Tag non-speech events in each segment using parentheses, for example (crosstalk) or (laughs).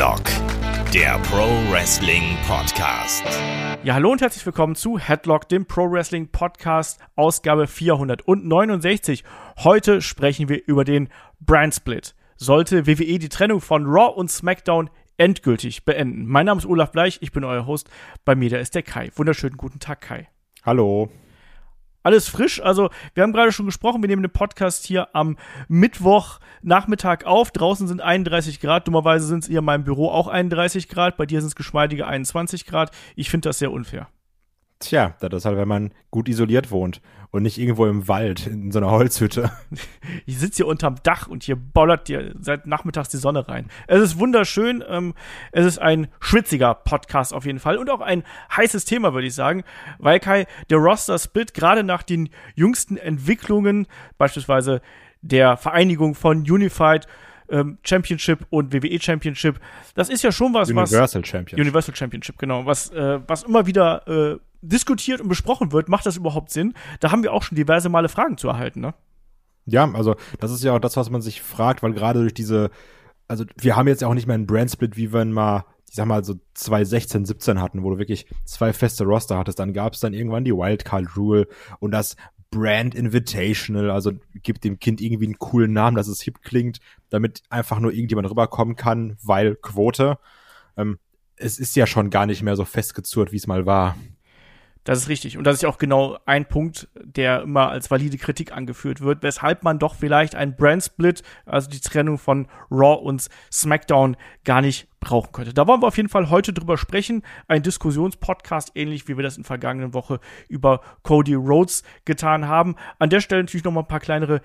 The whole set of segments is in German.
Headlock, der Pro Wrestling Podcast. Ja, hallo und herzlich willkommen zu Headlock, dem Pro Wrestling Podcast, Ausgabe 469. Heute sprechen wir über den Brand Split. Sollte WWE die Trennung von Raw und SmackDown endgültig beenden? Mein Name ist Olaf Bleich, ich bin euer Host. Bei mir, da ist der Kai. Wunderschönen guten Tag, Kai. Hallo alles frisch. Also, wir haben gerade schon gesprochen, wir nehmen den Podcast hier am Mittwochnachmittag auf. Draußen sind 31 Grad. Dummerweise sind es hier in meinem Büro auch 31 Grad. Bei dir sind es geschmeidige 21 Grad. Ich finde das sehr unfair. Tja, das ist halt, wenn man gut isoliert wohnt und nicht irgendwo im Wald in so einer Holzhütte. (laughs) Ich sitze hier unterm Dach und hier bollert dir seit nachmittags die Sonne rein. Es ist wunderschön. Ähm, es ist ein schwitziger Podcast auf jeden Fall und auch ein heißes Thema, würde ich sagen, weil Kai, der Roster-Split gerade nach den jüngsten Entwicklungen, beispielsweise der Vereinigung von Unified ähm, Championship und WWE Championship. Das ist ja schon was, Universal was Championship. Universal Championship, genau, was äh, was immer wieder äh, diskutiert und besprochen wird. Macht das überhaupt Sinn? Da haben wir auch schon diverse Male Fragen zu erhalten, ne? Ja, also das ist ja auch das, was man sich fragt, weil gerade durch diese, also wir haben jetzt ja auch nicht mehr einen Brand-Split, wie wenn mal ich sag mal, so 2016, 17 hatten, wo du wirklich zwei feste Roster hattest. Dann gab es dann irgendwann die Wildcard Rule und das Brand Invitational, also gibt dem Kind irgendwie einen coolen Namen, dass es hip klingt, damit einfach nur irgendjemand rüberkommen kann, weil Quote. Ähm, es ist ja schon gar nicht mehr so festgezurrt, wie es mal war. Das ist richtig. Und das ist auch genau ein Punkt, der immer als valide Kritik angeführt wird, weshalb man doch vielleicht einen Brand-Split, also die Trennung von Raw und SmackDown, gar nicht brauchen könnte. Da wollen wir auf jeden Fall heute drüber sprechen. Ein Diskussionspodcast, ähnlich wie wir das in vergangenen Woche über Cody Rhodes getan haben. An der Stelle natürlich noch mal ein paar kleinere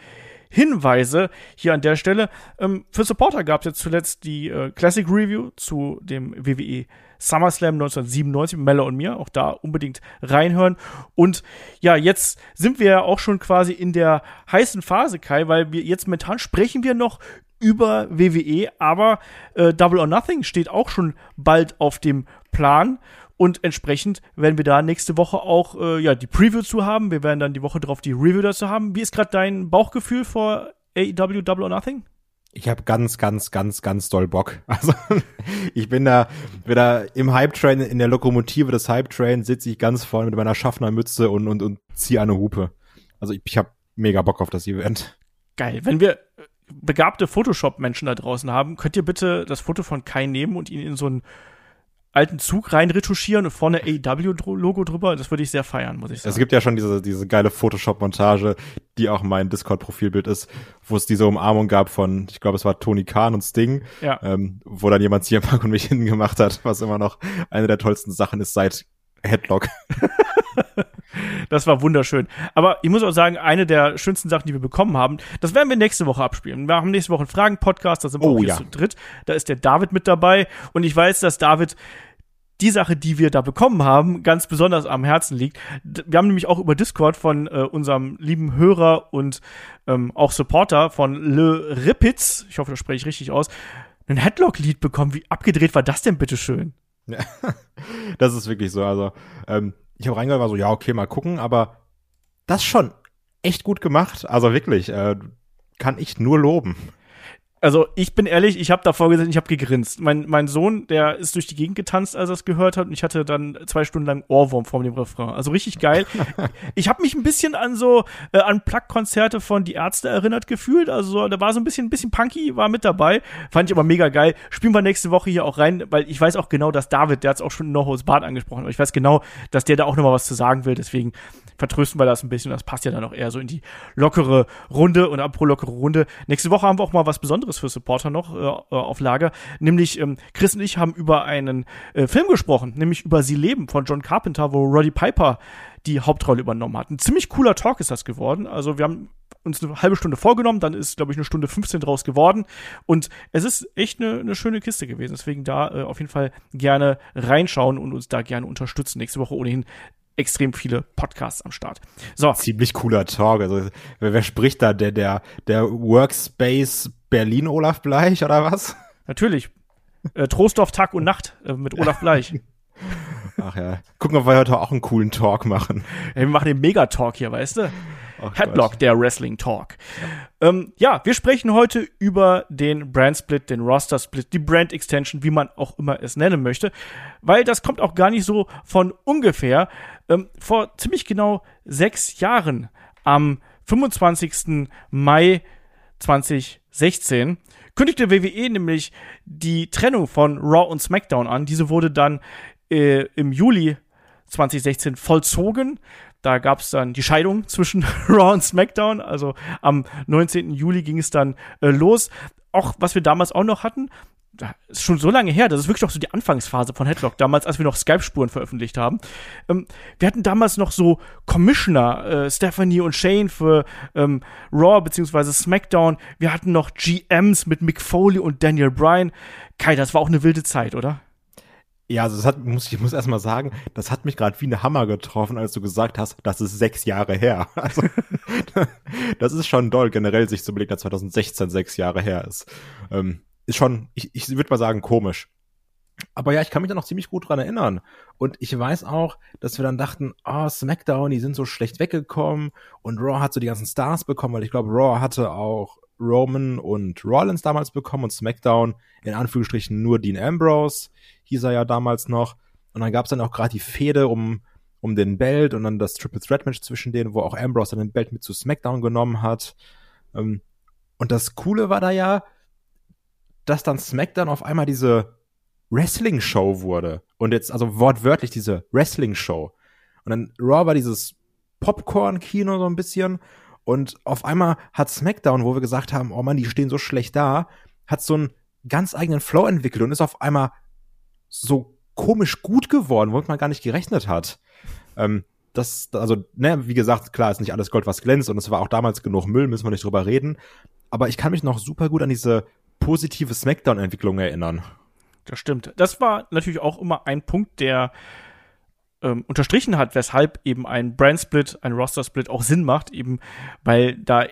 Hinweise hier an der Stelle. Ähm, für Supporter gab es jetzt zuletzt die äh, Classic Review zu dem WWE SummerSlam 1997 mit Mella und mir. Auch da unbedingt reinhören. Und ja, jetzt sind wir ja auch schon quasi in der heißen Phase, Kai, weil wir jetzt momentan sprechen wir noch über WWE, aber äh, Double or Nothing steht auch schon bald auf dem Plan. Und entsprechend werden wir da nächste Woche auch äh, ja, die Preview zu haben. Wir werden dann die Woche drauf die Review dazu haben. Wie ist gerade dein Bauchgefühl vor AEW Double or Nothing? Ich habe ganz, ganz, ganz, ganz doll Bock. (laughs) Also ich bin da wieder im Hype-Train, in der Lokomotive des Hype-Train sitze ich ganz vorne mit meiner Schaffnermütze und, und, und ziehe eine Hupe. Also ich, ich habe mega Bock auf das Event. Geil. Wenn wir begabte Photoshop-Menschen da draußen haben, könnt ihr bitte das Foto von Kai nehmen und ihn in so ein alten Zug rein retuschieren und vorne AEW-Logo drüber. Das würde ich sehr feiern, muss ich sagen. Es gibt ja schon diese, diese geile Photoshop-Montage, die auch mein Discord-Profilbild ist, wo es diese Umarmung gab von, ich glaube, es war Tony Khan und Sting, ja. ähm, wo dann jemand CM Punk und mich (laughs) hingemacht hat, was immer noch eine der tollsten Sachen ist seit Headlock. (laughs) (laughs) das war wunderschön. Aber ich muss auch sagen, eine der schönsten Sachen, die wir bekommen haben, das werden wir nächste Woche abspielen. Wir haben nächste Woche einen Fragen-Podcast, da sind wir oh, auch ja. zu dritt. Da ist der David mit dabei und ich weiß, dass David die Sache, die wir da bekommen haben, ganz besonders am Herzen liegt. Wir haben nämlich auch über Discord von äh, unserem lieben Hörer und ähm, auch Supporter von Le Ripitz, ich hoffe, das spreche ich richtig aus, ein Headlock-Lied bekommen. Wie abgedreht war das denn bitte schön? Ja, (laughs) das ist wirklich so. Also, ähm, ich habe reingehört, war so, ja, okay, mal gucken, aber das schon echt gut gemacht. Also wirklich, äh, kann ich nur loben. Also ich bin ehrlich, ich habe davor gesessen, ich habe gegrinst. Mein, mein Sohn, der ist durch die Gegend getanzt, als er es gehört hat, und ich hatte dann zwei Stunden lang Ohrwurm vor dem Refrain. Also richtig geil. (laughs) ich habe mich ein bisschen an so äh, an Plug-Konzerte von Die Ärzte erinnert gefühlt. Also so, da war so ein bisschen, ein bisschen punky, war mit dabei. Fand ich aber mega geil. Spielen wir nächste Woche hier auch rein, weil ich weiß auch genau, dass David, der hat es auch schon in No Holds Bart angesprochen, aber ich weiß genau, dass der da auch nochmal was zu sagen will. Deswegen vertrösten wir das ein bisschen. Das passt ja dann auch eher so in die lockere Runde und apro lockere Runde. Nächste Woche haben wir auch mal was Besonderes für Supporter noch äh, auf Lager. Nämlich ähm, Chris und ich haben über einen äh, Film gesprochen, nämlich über Sie leben von John Carpenter, wo Roddy Piper die Hauptrolle übernommen hat. Ein ziemlich cooler Talk ist das geworden. Also wir haben uns eine halbe Stunde vorgenommen, dann ist, glaube ich, eine Stunde 15 draus geworden. Und es ist echt eine, eine schöne Kiste gewesen. Deswegen da äh, auf jeden Fall gerne reinschauen und uns da gerne unterstützen. Nächste Woche ohnehin extrem viele Podcasts am Start. So. Ziemlich cooler Talk. Also, wer, wer spricht da? Der, der, der Workspace Berlin Olaf Bleich oder was? Natürlich. Äh, Trostorf Tag und Nacht äh, mit Olaf Bleich. Ach ja. Gucken, ob wir heute auch einen coolen Talk machen. Hey, wir machen den Megatalk hier, weißt du? Ach Headlock, Gott. der Wrestling Talk. Ja. Ähm, ja, wir sprechen heute über den Brand Split, den Roster Split, die Brand Extension, wie man auch immer es nennen möchte, weil das kommt auch gar nicht so von ungefähr. Ähm, vor ziemlich genau sechs Jahren, am 25. Mai 2016, kündigte WWE nämlich die Trennung von Raw und SmackDown an. Diese wurde dann äh, im Juli 2016 vollzogen. Da gab es dann die Scheidung zwischen (laughs) Raw und SmackDown. Also am 19. Juli ging es dann äh, los. Auch was wir damals auch noch hatten, ist schon so lange her, das ist wirklich noch so die Anfangsphase von Headlock, damals, als wir noch Skype-Spuren veröffentlicht haben. Ähm, wir hatten damals noch so Commissioner, äh, Stephanie und Shane für ähm, Raw bzw. SmackDown. Wir hatten noch GMs mit Mick Foley und Daniel Bryan. Kai, das war auch eine wilde Zeit, oder? Ja, also das hat, muss, ich muss erst mal sagen, das hat mich gerade wie eine Hammer getroffen, als du gesagt hast, das ist sechs Jahre her. (laughs) Also, (laughs) das ist schon doll, generell sich zu überlegen, dass 2016 sechs Jahre her ist. Ähm, ist schon, ich, ich würde mal sagen, komisch. Aber ja, ich kann mich da noch ziemlich gut dran erinnern. Und ich weiß auch, dass wir dann dachten, oh, SmackDown, die sind so schlecht weggekommen und Raw hat so die ganzen Stars bekommen, weil ich glaube, Raw hatte auch Roman und Rollins damals bekommen und SmackDown in Anführungsstrichen nur Dean Ambrose, hieß er ja damals noch. Und dann gab es dann auch gerade die Fehde um, um den Belt und dann das Triple Threat Match zwischen denen, wo auch Ambrose dann den Belt mit zu SmackDown genommen hat. Ähm, und das Coole war da ja, dass dann SmackDown auf einmal diese Wrestling-Show wurde. Und jetzt, also wortwörtlich diese Wrestling-Show. Und dann Raw war dieses Popcorn-Kino so ein bisschen. Und auf einmal hat SmackDown, wo wir gesagt haben, oh man, die stehen so schlecht da, hat so einen ganz eigenen Flow entwickelt und ist auf einmal so komisch gut geworden, womit man gar nicht gerechnet hat. Ähm, das, also, ne, wie gesagt, klar ist nicht alles Gold, was glänzt und es war auch damals genug Müll, müssen wir nicht drüber reden. Aber ich kann mich noch super gut an diese positive Smackdown-Entwicklung erinnern. Das stimmt. Das war natürlich auch immer ein Punkt, der ähm, unterstrichen hat, weshalb eben ein Brand-Split, ein Roster-Split auch Sinn macht, eben weil da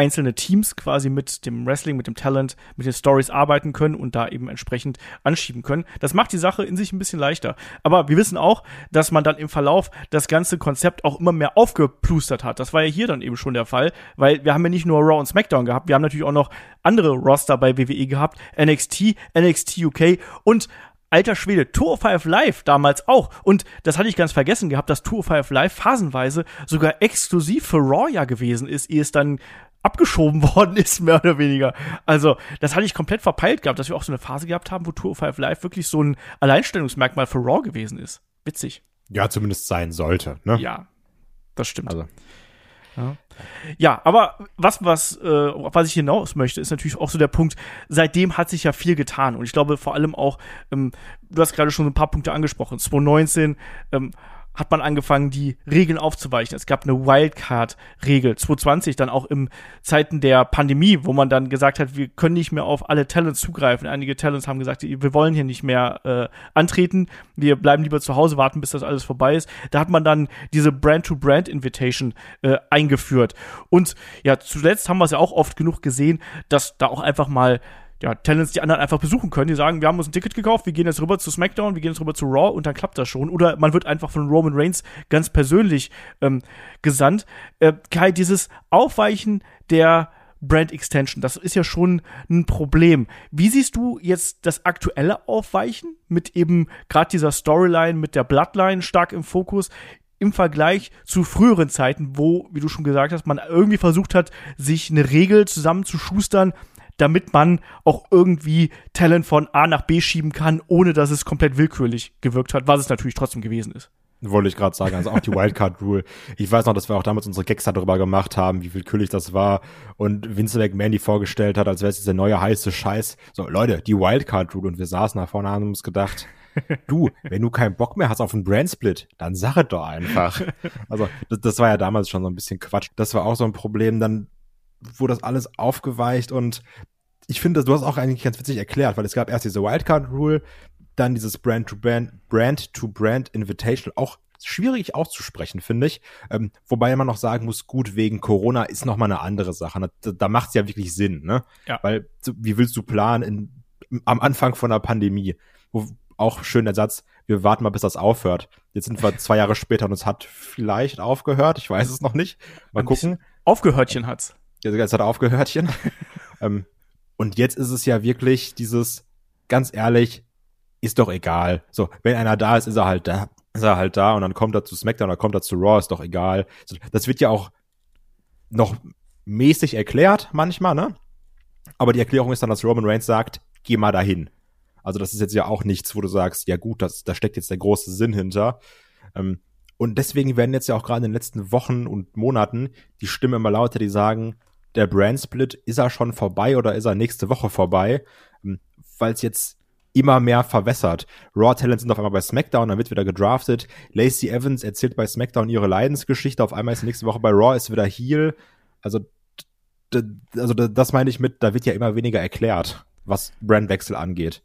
einzelne Teams quasi mit dem Wrestling, mit dem Talent, mit den Stories arbeiten können und da eben entsprechend anschieben können. Das macht die Sache in sich ein bisschen leichter. Aber wir wissen auch, dass man dann im Verlauf das ganze Konzept auch immer mehr aufgeplustert hat. Das war ja hier dann eben schon der Fall, weil wir haben ja nicht nur Raw und SmackDown gehabt, wir haben natürlich auch noch andere Roster bei WWE gehabt, NXT, NXT UK und alter Schwede, Tour of Five Live damals auch. Und das hatte ich ganz vergessen gehabt, dass Tour of Five Live phasenweise sogar exklusiv für Raw ja gewesen ist, ehe es dann abgeschoben (laughs) worden ist, mehr oder weniger. Also, das hatte ich komplett verpeilt gehabt, dass wir auch so eine Phase gehabt haben, wo Tour of Five Live wirklich so ein Alleinstellungsmerkmal für Raw gewesen ist. Witzig. Ja, zumindest sein sollte, ne? Ja, das stimmt. Also. Ja. ja, aber was, was, äh, was ich hinaus möchte, ist natürlich auch so der Punkt, seitdem hat sich ja viel getan. Und ich glaube vor allem auch, ähm, du hast gerade schon ein paar Punkte angesprochen. 2019 ähm, hat man angefangen, die Regeln aufzuweichen. Es gab eine Wildcard-Regel, 2020 dann auch im Zeiten der Pandemie, wo man dann gesagt hat, wir können nicht mehr auf alle Talents zugreifen. Einige Talents haben gesagt, wir wollen hier nicht mehr äh, antreten, wir bleiben lieber zu Hause, warten, bis das alles vorbei ist. Da hat man dann diese Brand-to-Brand-Invitation äh, eingeführt. Und ja, zuletzt haben wir es ja auch oft genug gesehen, dass da auch einfach mal ja, Talents die anderen einfach besuchen können. Die sagen, wir haben uns ein Ticket gekauft, wir gehen jetzt rüber zu SmackDown, wir gehen jetzt rüber zu Raw und dann klappt das schon. Oder man wird einfach von Roman Reigns ganz persönlich ähm, gesandt. Äh, Kai, dieses Aufweichen der Brand Extension, das ist ja schon ein Problem. Wie siehst du jetzt das aktuelle Aufweichen mit eben gerade dieser Storyline, mit der Bloodline stark im Fokus? im Vergleich zu früheren Zeiten, wo, wie du schon gesagt hast, man irgendwie versucht hat, sich eine Regel zusammenzuschustern, damit man auch irgendwie Talent von A nach B schieben kann, ohne dass es komplett willkürlich gewirkt hat, was es natürlich trotzdem gewesen ist. Wollte ich gerade sagen, also auch die Wildcard Rule. Ich weiß noch, dass wir auch damals unsere Gags darüber gemacht haben, wie willkürlich das war und Vince McMahon die vorgestellt hat, als wäre es der neue heiße Scheiß. So, Leute, die Wildcard Rule und wir saßen da vorne und haben uns gedacht, du, wenn du keinen Bock mehr hast auf einen Brand-Split, dann sag es doch einfach. Also, das, das war ja damals schon so ein bisschen Quatsch. Das war auch so ein Problem. Dann wurde das alles aufgeweicht und ich finde, du hast auch eigentlich ganz witzig erklärt, weil es gab erst diese Wildcard-Rule, dann dieses Brand-to-Brand, Brand-to-Brand Invitation, auch schwierig auszusprechen, finde ich. Ähm, wobei man noch sagen muss, gut, wegen Corona ist noch mal eine andere Sache. Da, da macht es ja wirklich Sinn, ne? Ja. Weil, wie willst du planen in, am Anfang von einer Pandemie, wo auch schön der Satz, wir warten mal, bis das aufhört. Jetzt sind wir zwei Jahre später und es hat vielleicht aufgehört, ich weiß es noch nicht. Mal gucken. Aufgehörtchen hat's. Ja, es hat aufgehörtchen. (laughs) ähm, und jetzt ist es ja wirklich dieses, ganz ehrlich, ist doch egal. So, wenn einer da ist, ist er halt da, ist er halt da und dann kommt er zu SmackDown oder kommt er zu Raw, ist doch egal. Das wird ja auch noch mäßig erklärt manchmal, ne? Aber die Erklärung ist dann, dass Roman Reigns sagt, geh mal dahin. Also das ist jetzt ja auch nichts, wo du sagst, ja gut, das, da steckt jetzt der große Sinn hinter. Ähm, und deswegen werden jetzt ja auch gerade in den letzten Wochen und Monaten die Stimmen immer lauter, die sagen, der Brand Split, ist er schon vorbei oder ist er nächste Woche vorbei? Ähm, Weil es jetzt immer mehr verwässert. Raw Talents sind auf einmal bei SmackDown, dann wird wieder gedraftet. Lacey Evans erzählt bei SmackDown ihre Leidensgeschichte, auf einmal ist nächste Woche bei Raw ist wieder Heel. Also also das meine ich mit, da wird ja immer weniger erklärt, was Brandwechsel angeht.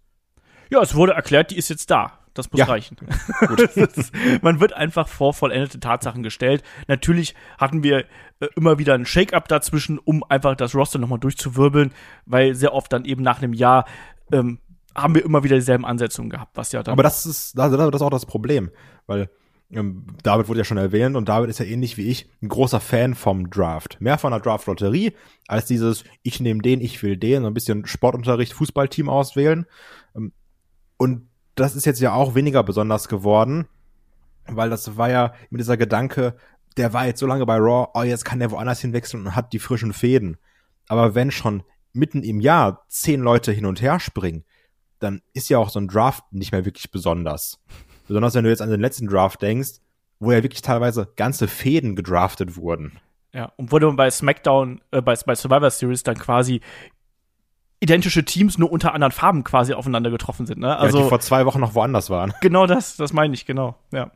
Ja, es wurde erklärt, die ist jetzt da. Das muss ja. reichen. (laughs) (laughs) ist, man wird einfach vor vollendete Tatsachen gestellt. Natürlich hatten wir äh, immer wieder ein Shake-up dazwischen, um einfach das Roster nochmal durchzuwirbeln, weil sehr oft dann eben nach einem Jahr ähm, haben wir immer wieder dieselben Ansetzungen gehabt, was ja dann. Aber das ist, das, das ist auch das Problem, weil ähm, David wurde ja schon erwähnt und David ist ja ähnlich wie ich ein großer Fan vom Draft. Mehr von der Draft-Lotterie als dieses, ich nehme den, ich will den, so ein bisschen Sportunterricht, Fußballteam auswählen. Ähm, und das ist jetzt ja auch weniger besonders geworden, weil das war ja mit dieser Gedanke, der war jetzt so lange bei Raw, oh, jetzt kann der woanders hinwechseln und hat die frischen Fäden. Aber wenn schon mitten im Jahr zehn Leute hin und her springen, dann ist ja auch so ein Draft nicht mehr wirklich besonders. Besonders wenn du jetzt an den letzten Draft denkst, wo ja wirklich teilweise ganze Fäden gedraftet wurden. Ja, und wurde bei SmackDown, äh, bei, bei Survivor Series dann quasi identische Teams nur unter anderen Farben quasi aufeinander getroffen sind. Ne? Also ja, die vor zwei Wochen noch woanders waren. (laughs) Genau das, das meine ich, genau. Ja.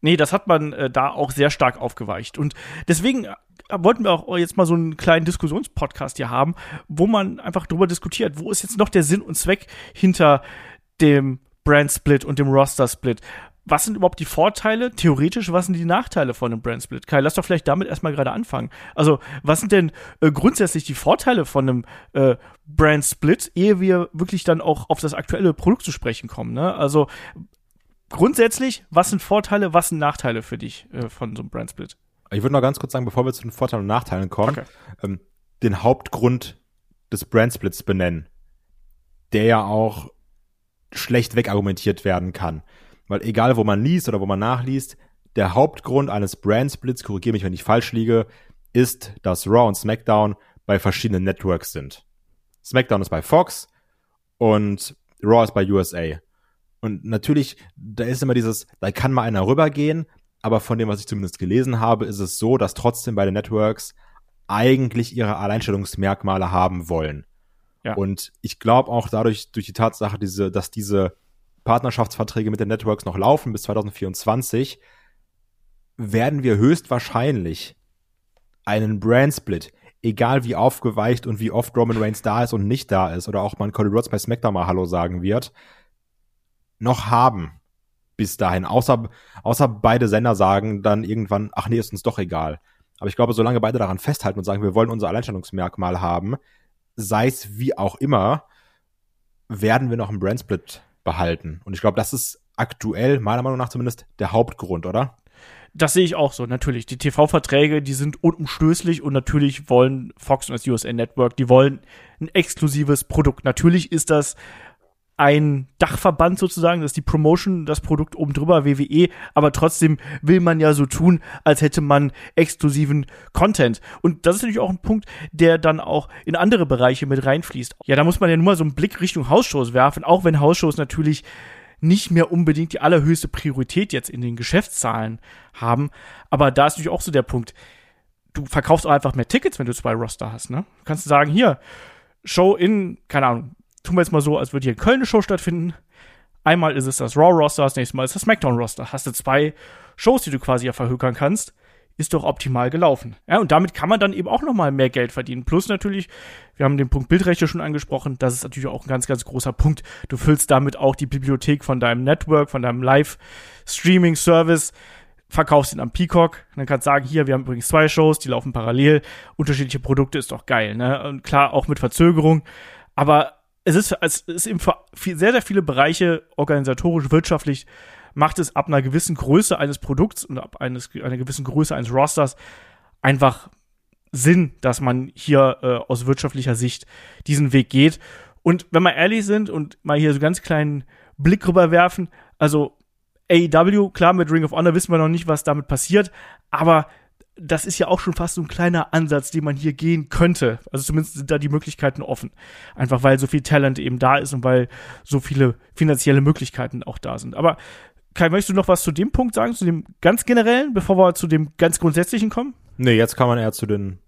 Nee, das hat man äh, da auch sehr stark aufgeweicht. Und deswegen äh, wollten wir auch jetzt mal so einen kleinen Diskussionspodcast hier haben, wo man einfach drüber diskutiert, wo ist jetzt noch der Sinn und Zweck hinter dem Brand Split und dem Roster Split. Was sind überhaupt die Vorteile? Theoretisch, was sind die Nachteile von einem Brand Split? Kai, lass doch vielleicht damit erstmal gerade anfangen. Also, was sind denn äh, grundsätzlich die Vorteile von einem äh, Brand Split, ehe wir wirklich dann auch auf das aktuelle Produkt zu sprechen kommen? Ne? Also, grundsätzlich, was sind Vorteile, was sind Nachteile für dich äh, von so einem Brand Split? Ich würde noch ganz kurz sagen, bevor wir zu den Vorteilen und Nachteilen kommen, okay. ähm, den Hauptgrund des Brand Splits benennen, der ja auch schlecht wegargumentiert werden kann. Weil egal, wo man liest oder wo man nachliest, der Hauptgrund eines Brand-Splits, korrigiere mich, wenn ich falsch liege, ist, dass Raw und SmackDown bei verschiedenen Networks sind. SmackDown ist bei Fox und Raw ist bei USA. Und natürlich, da ist immer dieses, da kann mal einer rübergehen, aber von dem, was ich zumindest gelesen habe, ist es so, dass trotzdem beide Networks eigentlich ihre Alleinstellungsmerkmale haben wollen. Ja. Und ich glaube auch dadurch, durch die Tatsache, diese, dass diese Partnerschaftsverträge mit den Networks noch laufen bis 2024, werden wir höchstwahrscheinlich einen Brand-Split, egal wie aufgeweicht und wie oft Roman Reigns da ist und nicht da ist, oder auch mal Cody Rhodes bei SmackDown mal Hallo sagen wird, noch haben bis dahin. Außer, außer beide Sender sagen dann irgendwann, ach nee, ist uns doch egal. Aber ich glaube, solange beide daran festhalten und sagen, wir wollen unser Alleinstellungsmerkmal haben, sei es wie auch immer, werden wir noch einen Brandsplit behalten. Und ich glaube, das ist aktuell, meiner Meinung nach zumindest, der Hauptgrund, oder? Das sehe ich auch so, natürlich. Die TV-Verträge, die sind unumstößlich und natürlich wollen Fox und das USA Network, die wollen ein exklusives Produkt. Natürlich ist das ein Dachverband sozusagen, das ist die Promotion, das Produkt oben drüber, WWE, aber trotzdem will man ja so tun, als hätte man exklusiven Content. Und das ist natürlich auch ein Punkt, der dann auch in andere Bereiche mit reinfließt. Ja, da muss man ja nur mal so einen Blick Richtung Hausshows werfen, auch wenn Hausshows natürlich nicht mehr unbedingt die allerhöchste Priorität jetzt in den Geschäftszahlen haben. Aber da ist natürlich auch so der Punkt, du verkaufst auch einfach mehr Tickets, wenn du zwei Roster hast, ne? Du kannst sagen, hier, Show in, keine Ahnung, tun wir jetzt mal so, als würde hier in Köln eine Show stattfinden. Einmal ist es das Raw-Roster, das nächste Mal ist das SmackDown-Roster. Hast du zwei Shows, die du quasi ja verhökern kannst, ist doch optimal gelaufen. Ja, und damit kann man dann eben auch nochmal mehr Geld verdienen. Plus natürlich, wir haben den Punkt Bildrechte schon angesprochen, das ist natürlich auch ein ganz, ganz großer Punkt. Du füllst damit auch die Bibliothek von deinem Network, von deinem Live-Streaming-Service verkaufst ihn am Peacock, dann kannst du sagen, hier, wir haben übrigens zwei Shows, die laufen parallel, unterschiedliche Produkte ist doch geil, ne? Und klar, auch mit Verzögerung, aber es ist, es ist eben für sehr, sehr viele Bereiche organisatorisch, wirtschaftlich, macht es ab einer gewissen Größe eines Produkts und ab eines, einer gewissen Größe eines Rosters einfach Sinn, dass man hier äh, aus wirtschaftlicher Sicht diesen Weg geht. Und wenn wir ehrlich sind und mal hier so ganz kleinen Blick rüber werfen, also AEW, klar, mit Ring of Honor wissen wir noch nicht, was damit passiert, aber das ist ja auch schon fast so ein kleiner Ansatz, den man hier gehen könnte. Also zumindest sind da die Möglichkeiten offen. Einfach weil so viel Talent eben da ist und weil so viele finanzielle Möglichkeiten auch da sind. Aber Kai, möchtest du noch was zu dem Punkt sagen, zu dem ganz generellen, bevor wir zu dem ganz grundsätzlichen kommen? Nee, jetzt kann man eher zu den,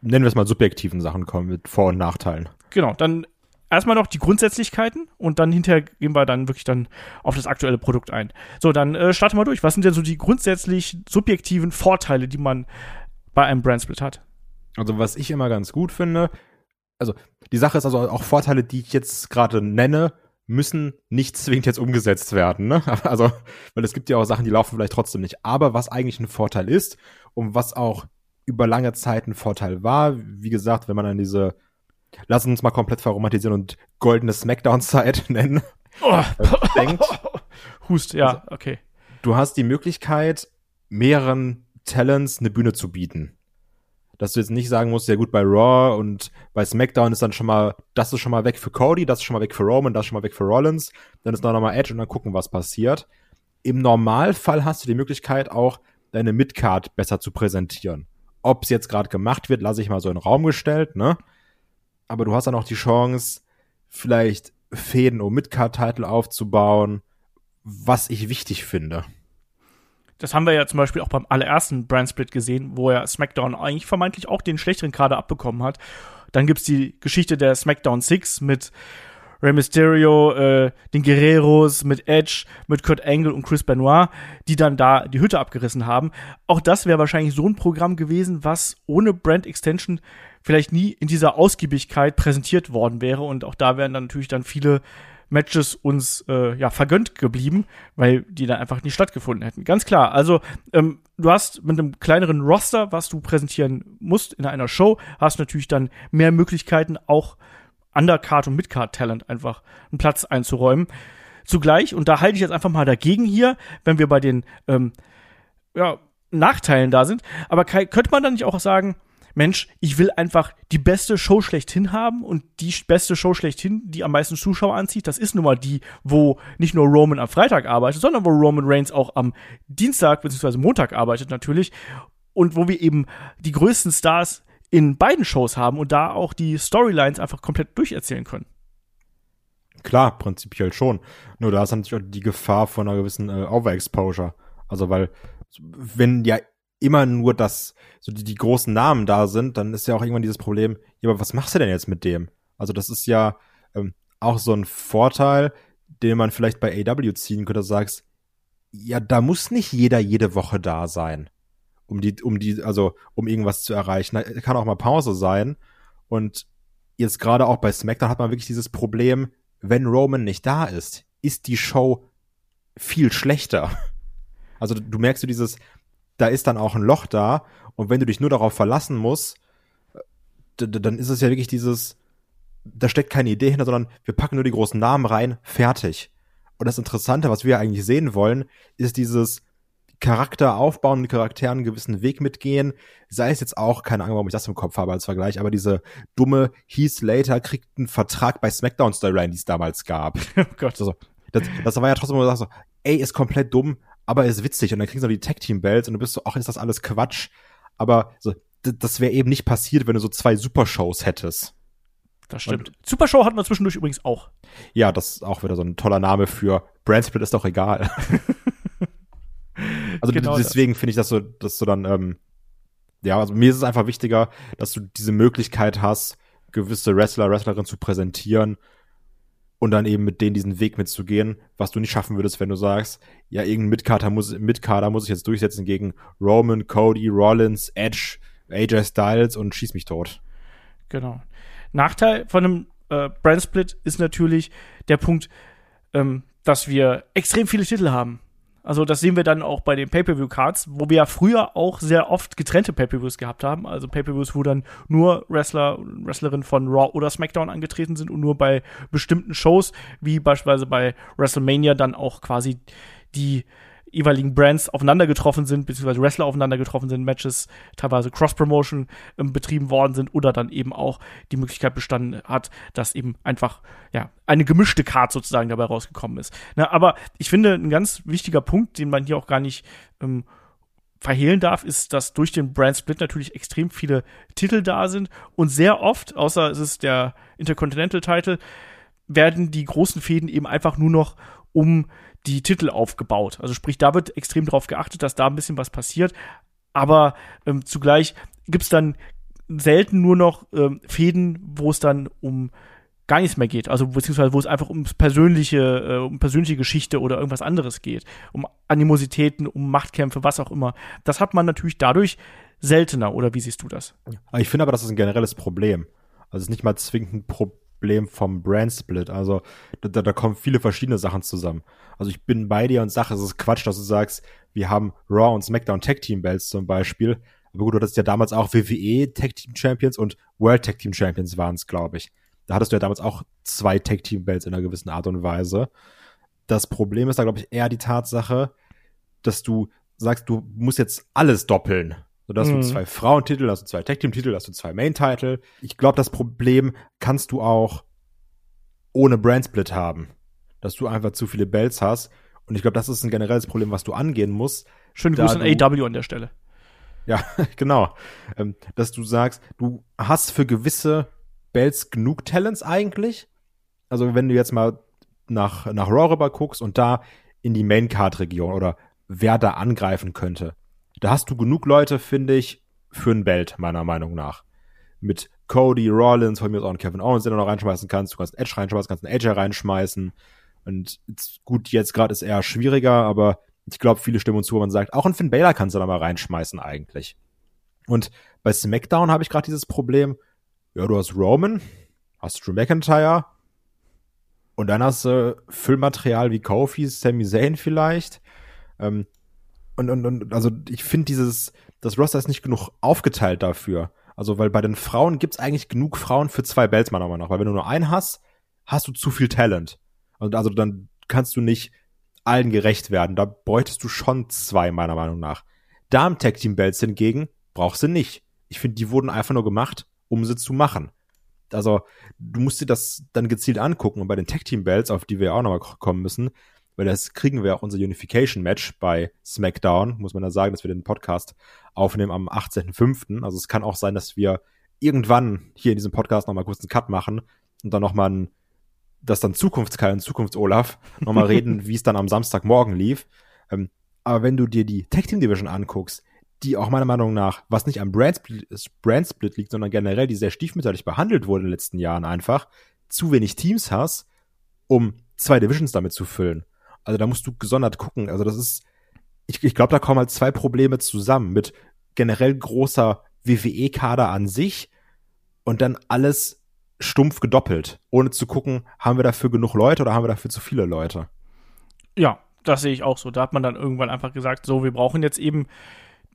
nennen wir es mal, subjektiven Sachen kommen mit Vor- und Nachteilen. Genau, dann erstmal noch die Grundsätzlichkeiten und dann hinterher gehen wir dann wirklich dann auf das aktuelle Produkt ein. So, dann äh, starten wir durch. Was sind denn so die grundsätzlich subjektiven Vorteile, die man bei einem Brandsplit hat? Also, was ich immer ganz gut finde, also die Sache ist also auch Vorteile, die ich jetzt gerade nenne, müssen nicht zwingend jetzt umgesetzt werden. Ne? (laughs) Also, weil es gibt ja auch Sachen, die laufen vielleicht trotzdem nicht. Aber was eigentlich ein Vorteil ist und was auch über lange Zeit ein Vorteil war, wie gesagt, wenn man an diese lass uns mal komplett verromantisieren und goldene Smackdown-Zeit (laughs) nennen. Oh. denkt. (laughs) Hust, ja, also, okay. Du hast die Möglichkeit, mehreren Talents eine Bühne zu bieten. Dass du jetzt nicht sagen musst, ja gut, bei Raw und bei SmackDown ist dann schon mal, das ist schon mal weg für Cody, das ist schon mal weg für Roman, das ist schon mal weg für Rollins, dann ist noch mal Edge und dann gucken, was passiert. Im Normalfall hast du die Möglichkeit auch, deine Midcard besser zu präsentieren. Ob es jetzt gerade gemacht wird, lasse ich mal so in den Raum gestellt, ne? Aber du hast dann auch die Chance, vielleicht Fäden um Midcard-Title aufzubauen, was ich wichtig finde. Das haben wir ja zum Beispiel auch beim allerersten Brand-Split gesehen, wo er SmackDown eigentlich vermeintlich auch den schlechteren Kader abbekommen hat. Dann gibt's die Geschichte der SmackDown 6 mit Rey Mysterio, äh, den Guerreros, mit Edge, mit Kurt Angle und Chris Benoit, die dann da die Hütte abgerissen haben. Auch das wäre wahrscheinlich so ein Programm gewesen, was ohne Brand Extension vielleicht nie in dieser Ausgiebigkeit präsentiert worden wäre. Und auch da wären dann natürlich dann viele Matches uns äh, ja vergönnt geblieben, weil die dann einfach nicht stattgefunden hätten. Ganz klar. Also ähm, du hast mit einem kleineren Roster, was du präsentieren musst in einer Show, hast natürlich dann mehr Möglichkeiten, auch Undercard und Midcard Talent einfach einen Platz einzuräumen. Zugleich, und da halte ich jetzt einfach mal dagegen hier, wenn wir bei den ähm, ja, Nachteilen da sind, aber könnte man dann nicht auch sagen, Mensch, ich will einfach die beste Show schlechthin haben und die beste Show schlechthin, die am meisten Zuschauer anzieht, das ist nun mal die, wo nicht nur Roman am Freitag arbeitet, sondern wo Roman Reigns auch am Dienstag bzw. Montag arbeitet natürlich und wo wir eben die größten Stars in beiden Shows haben und da auch die Storylines einfach komplett durcherzählen können. Klar, prinzipiell schon. Nur da ist natürlich auch die Gefahr von einer gewissen äh, Overexposure. Also weil wenn ja immer nur das, so die, die großen Namen da sind, dann ist ja auch irgendwann dieses Problem, ja, aber was machst du denn jetzt mit dem? Also das ist ja ähm, auch so ein Vorteil, den man vielleicht bei AW ziehen könnte, sagst, ja, da muss nicht jeder jede Woche da sein um die, um die, also um irgendwas zu erreichen. Da kann auch mal Pause sein. Und jetzt gerade auch bei SmackDown hat man wirklich dieses Problem, wenn Roman nicht da ist, ist die Show viel schlechter. Also du merkst du dieses, da ist dann auch ein Loch da und wenn du dich nur darauf verlassen musst, dann ist es ja wirklich dieses, da steckt keine Idee hinter, sondern wir packen nur die großen Namen rein, fertig. Und das Interessante, was wir eigentlich sehen wollen, ist dieses, Charakter aufbauen, Charakteren einen gewissen Weg mitgehen. Sei es jetzt auch, keine Ahnung, warum ich das im Kopf habe als Vergleich, aber diese dumme Heath Slater kriegt einen Vertrag bei SmackDown Storyline, die es damals gab. (laughs) Oh Gott. Also, das, das war ja trotzdem, wo du sagst so, ey, ist komplett dumm, aber ist witzig. Und dann kriegst du die Tag-Team-Bells und du bist so, ach, ist das alles Quatsch. Aber so, das wäre eben nicht passiert, wenn du so zwei Supershows hättest. Das stimmt. Und, Supershow hatten wir zwischendurch übrigens auch. Ja, das ist auch wieder so ein toller Name für Brandsplit ist doch egal. (laughs) Also genau deswegen finde ich das so, dass du dann, ähm, ja, also mir ist es einfach wichtiger, dass du diese Möglichkeit hast, gewisse Wrestler, Wrestlerinnen zu präsentieren und dann eben mit denen diesen Weg mitzugehen, was du nicht schaffen würdest, wenn du sagst, ja, irgendein Midcarder muss, Midcarder muss ich jetzt durchsetzen gegen Roman, Cody, Rollins, Edge, AJ Styles und schieß mich tot. Genau. Nachteil von einem äh, Brand Split ist natürlich der Punkt, ähm, dass wir extrem viele Titel haben. Also das sehen wir dann auch bei den Pay-Per-View-Cards, wo wir ja früher auch sehr oft getrennte Pay-Per-Views gehabt haben. Also Pay-Per-Views, wo dann nur Wrestler Wrestlerinnen von Raw oder SmackDown angetreten sind und nur bei bestimmten Shows, wie beispielsweise bei WrestleMania, dann auch quasi die jeweiligen Brands aufeinander getroffen sind, beziehungsweise Wrestler aufeinander getroffen sind, Matches teilweise Cross-Promotion ähm, betrieben worden sind oder dann eben auch die Möglichkeit bestanden hat, dass eben einfach ja eine gemischte Card sozusagen dabei rausgekommen ist. Na, aber ich finde, ein ganz wichtiger Punkt, den man hier auch gar nicht ähm, verhehlen darf, ist, dass durch den Brand Split natürlich extrem viele Titel da sind und sehr oft, außer es ist der Intercontinental Title, werden die großen Fäden eben einfach nur noch um die Titel aufgebaut. Also sprich, da wird extrem darauf geachtet, dass da ein bisschen was passiert. Aber ähm, zugleich gibt's dann selten nur noch ähm, Fäden, wo es dann um gar nichts mehr geht. Also beziehungsweise wo es einfach ums persönliche, äh, um persönliche Geschichte oder irgendwas anderes geht. Um Animositäten, um Machtkämpfe, was auch immer. Das hat man natürlich dadurch seltener, oder wie siehst du das? Ich finde aber, das ist ein generelles Problem. Also es ist nicht mal zwingend ein Problem vom Brand Split. Also da, da kommen viele verschiedene Sachen zusammen. Also ich bin bei dir und sage, es ist Quatsch, dass du sagst, wir haben Raw und SmackDown Tag Team Belts zum Beispiel. Aber gut, du hattest ja damals auch WWE Tag Team Champions und World Tag Team Champions waren es, glaube ich. Da hattest du ja damals auch zwei Tag Team Belts in einer gewissen Art und Weise. Das Problem ist da, glaube ich, eher die Tatsache, dass du sagst, du musst jetzt alles doppeln. So, da hast Mhm. du zwei Frauentitel, da hast du zwei Tag Team Titel, da hast du zwei Main Title. Ich glaube, das Problem kannst du auch ohne Brand Split haben. Dass du einfach zu viele Belts hast. Und ich glaube, das ist ein generelles Problem, was du angehen musst. Schönen Da Gruß an AW an der Stelle. Ja, (laughs) genau. Ähm, dass du sagst, du hast für gewisse Belts genug Talents eigentlich. Also wenn du jetzt mal nach, nach Raw rüber guckst und da in die Main-Card-Region oder wer da angreifen könnte, da hast du genug Leute, finde ich, für ein Belt, meiner Meinung nach. Mit Cody, Rollins, von mir aus auch einen Kevin Owens, den du noch reinschmeißen kannst. Du kannst Edge reinschmeißen, kannst einen AJ reinschmeißen. Und gut, jetzt gerade ist eher schwieriger, aber ich glaube, viele stimmen uns zu, wo man sagt, auch einen Finn Balor kannst du da mal reinschmeißen eigentlich. Und bei SmackDown habe ich gerade dieses Problem, ja, du hast Roman, hast Drew McIntyre und dann hast du Füllmaterial wie Kofi, Sami Zayn vielleicht. Ähm, und, und, und also ich finde dieses, das Roster ist nicht genug aufgeteilt dafür. Also, weil bei den Frauen gibt's eigentlich genug Frauen für zwei Belts, meiner Meinung nach. Weil wenn du nur einen hast, hast du zu viel Talent. Und also dann kannst du nicht allen gerecht werden. Da bräuchtest du schon zwei, meiner Meinung nach. Damen Tag Team Belts hingegen brauchst du nicht. Ich finde, die wurden einfach nur gemacht, um sie zu machen. Also, du musst dir das dann gezielt angucken und bei den Tag Team Belts, auf die wir auch nochmal kommen müssen, weil das kriegen wir auch unser Unification Match bei SmackDown, muss man da sagen, dass wir den Podcast aufnehmen am 18.05. Also es kann auch sein, dass wir irgendwann hier in diesem Podcast nochmal kurz einen Cut machen und dann nochmal ein, dass dann Zukunftskai und Zukunfts-Olaf nochmal (laughs) reden, wie es dann am Samstagmorgen lief. Ähm, aber wenn du dir die Tag Team Division anguckst, die auch meiner Meinung nach, was nicht am Brand Split, Brand Split liegt, sondern generell, die sehr stiefmütterlich behandelt wurde in den letzten Jahren einfach, zu wenig Teams hast, um zwei Divisions damit zu füllen. Also da musst du gesondert gucken. Also das ist, ich, ich glaube, da kommen halt zwei Probleme zusammen mit generell großer WWE-Kader an sich und dann alles stumpf gedoppelt, ohne zu gucken, haben wir dafür genug Leute oder haben wir dafür zu viele Leute. Ja, das sehe ich auch so. Da hat man dann irgendwann einfach gesagt, so, wir brauchen jetzt eben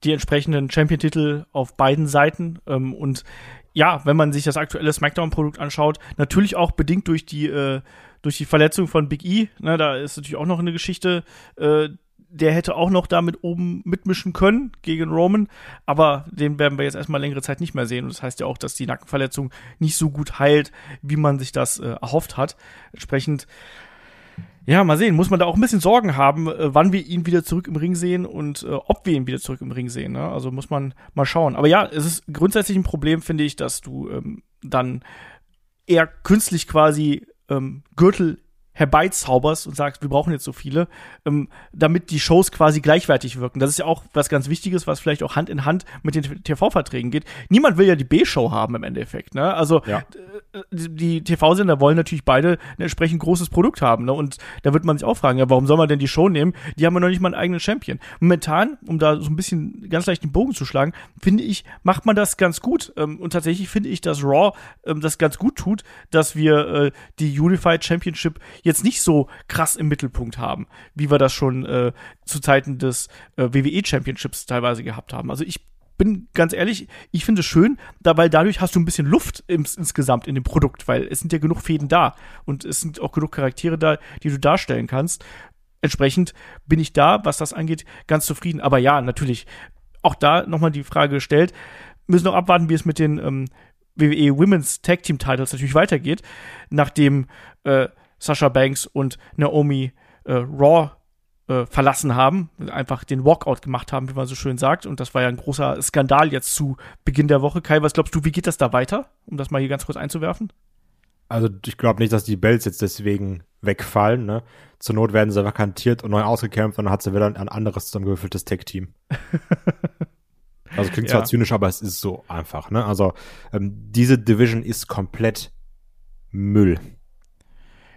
die entsprechenden Champion-Titel auf beiden Seiten. Ähm, und ja, wenn man sich das aktuelle SmackDown-Produkt anschaut, natürlich auch bedingt durch die, äh, durch die Verletzung von Big E, ne, da ist natürlich auch noch eine Geschichte, äh, der hätte auch noch damit oben mitmischen können gegen Roman, aber den werden wir jetzt erstmal längere Zeit nicht mehr sehen. Und das heißt ja auch, dass die Nackenverletzung nicht so gut heilt, wie man sich das äh, erhofft hat. Entsprechend ja, mal sehen. Muss man da auch ein bisschen Sorgen haben, äh, wann wir ihn wieder zurück im Ring sehen und äh, ob wir ihn wieder zurück im Ring sehen. Ne? Also muss man mal schauen. Aber ja, es ist grundsätzlich ein Problem, finde ich, dass du ähm, dann eher künstlich quasi ähm, Gürtel herbeizauberst und sagst, wir brauchen jetzt so viele, ähm, damit die Shows quasi gleichwertig wirken. Das ist ja auch was ganz Wichtiges, was vielleicht auch Hand in Hand mit den TV-Verträgen geht. Niemand will ja die B-Show haben im Endeffekt. Ne? Also Ja. äh, die TV-Sender wollen natürlich beide ein entsprechend großes Produkt haben. Ne? Und da wird man sich auch fragen, ja, warum soll man denn die Show nehmen? Die haben ja noch nicht mal einen eigenen Champion. Momentan, um da so ein bisschen ganz leicht den Bogen zu schlagen, finde ich, macht man das ganz gut. Ähm, und tatsächlich finde ich, dass Raw ähm, das ganz gut tut, dass wir äh, die Unified Championship jetzt nicht so krass im Mittelpunkt haben, wie wir das schon äh, zu Zeiten des äh, WWE Championships teilweise gehabt haben. Also ich bin ganz ehrlich, ich finde es schön, da, weil dadurch hast du ein bisschen Luft ins, insgesamt in dem Produkt, weil es sind ja genug Fäden da und es sind auch genug Charaktere da, die du darstellen kannst. Entsprechend bin ich da, was das angeht, ganz zufrieden. Aber ja, natürlich, auch da nochmal die Frage gestellt, müssen noch abwarten, wie es mit den ähm, WWE Women's Tag Team Titles natürlich weitergeht, nachdem äh, Sasha Banks und Naomi äh, Raw äh, verlassen haben, einfach den Walkout gemacht haben, wie man so schön sagt. Und das war ja ein großer Skandal jetzt zu Beginn der Woche. Kai, was glaubst du, wie geht das da weiter? Um das mal hier ganz kurz einzuwerfen. Also ich glaube nicht, dass die Bells jetzt deswegen wegfallen. Ne? Zur Not werden sie vakantiert und neu ausgekämpft und dann hat sie wieder ein anderes zusammengewürfeltes Tech-Team. (laughs) also klingt zwar ja. zynisch, aber es ist so einfach. Ne? Also ähm, diese Division ist komplett Müll.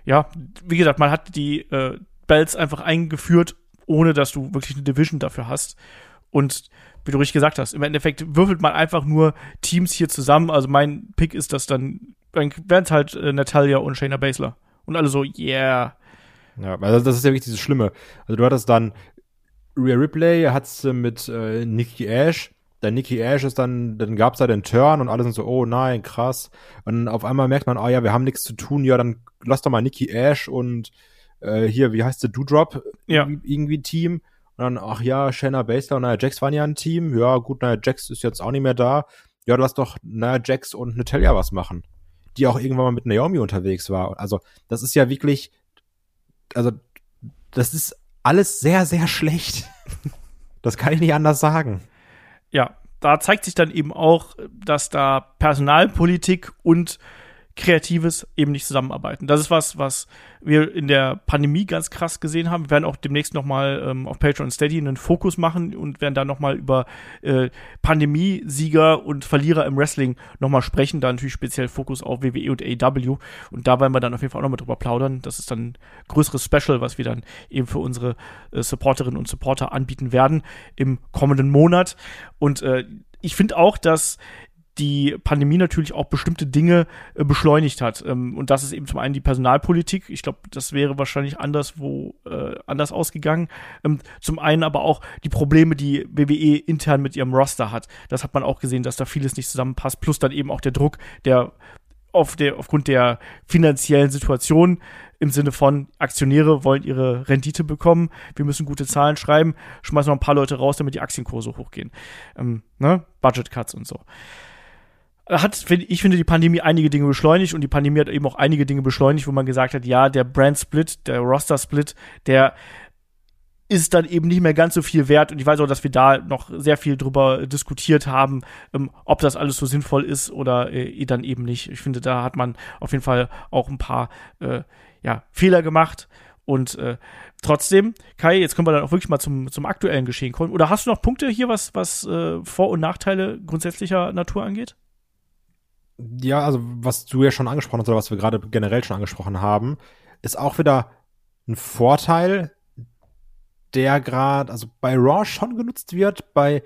Ja, wie gesagt, man hat die äh, Bells einfach eingeführt, ohne dass du wirklich eine Division dafür hast. Und wie du richtig gesagt hast, im Endeffekt würfelt man einfach nur Teams hier zusammen. Also mein Pick ist das dann, dann wären es halt äh, Natalia und Shayna Baszler. Und alle so, yeah. Ja, also das ist ja wirklich dieses Schlimme. Also du hattest dann Rhea Ripley, hat's mit äh, Nikki Ash. Der Nikki Ash ist dann, dann gab's da den Turn und alle sind so, oh nein, krass. Und auf einmal merkt man, oh ja, wir haben nichts zu tun, ja, dann lass doch mal Nikki Ash und äh, hier, wie heißt der, Doodrop ja. irgendwie, irgendwie Team. Und dann, ach ja, Shanna Baszler und Nia Jax waren ja ein Team. Ja, gut, Nia Jax ist jetzt auch nicht mehr da. Ja, lass doch Nia Jax und Natalia was machen. Die auch irgendwann mal mit Naomi unterwegs war. Also, das ist ja wirklich, also, das ist alles sehr, sehr schlecht. (laughs) das kann ich nicht anders sagen. Ja, da zeigt sich dann eben auch, dass da Personalpolitik und Kreatives eben nicht zusammenarbeiten. Das ist was, was wir in der Pandemie ganz krass gesehen haben. Wir werden auch demnächst nochmal ähm, auf Patreon Steady einen Fokus machen und werden da nochmal über äh, Pandemiesieger und Verlierer im Wrestling nochmal sprechen. Da natürlich speziell Fokus auf WWE und AEW. Und da werden wir dann auf jeden Fall auch nochmal drüber plaudern. Das ist dann ein größeres Special, was wir dann eben für unsere äh, Supporterinnen und Supporter anbieten werden im kommenden Monat. Und äh, ich finde auch, dass die Pandemie natürlich auch bestimmte Dinge äh, beschleunigt hat. Ähm, und das ist eben zum einen die Personalpolitik. Ich glaube, das wäre wahrscheinlich anderswo äh, anders ausgegangen. Ähm, zum einen aber auch die Probleme, die WWE intern mit ihrem Roster hat. Das hat man auch gesehen, dass da vieles nicht zusammenpasst. Plus dann eben auch der Druck, der auf der, aufgrund der finanziellen Situation im Sinne von Aktionäre wollen ihre Rendite bekommen, wir müssen gute Zahlen schreiben, schmeißen noch ein paar Leute raus, damit die Aktienkurse hochgehen. Ähm, ne? Budget Cuts und so hat, ich finde, die Pandemie einige Dinge beschleunigt und die Pandemie hat eben auch einige Dinge beschleunigt, wo man gesagt hat, ja, der Brand-Split, der Roster-Split, der ist dann eben nicht mehr ganz so viel wert. Und ich weiß auch, dass wir da noch sehr viel drüber diskutiert haben, ähm, ob das alles so sinnvoll ist oder äh, dann eben nicht. Ich finde, da hat man auf jeden Fall auch ein paar äh, ja, Fehler gemacht. Und äh, trotzdem, Kai, jetzt können wir dann auch wirklich mal zum, zum aktuellen Geschehen kommen. Oder hast du noch Punkte hier, was, was äh, Vor- und Nachteile grundsätzlicher Natur angeht? Ja, also was du ja schon angesprochen hast oder was wir gerade generell schon angesprochen haben, ist auch wieder ein Vorteil, der gerade, also bei Raw schon genutzt wird, bei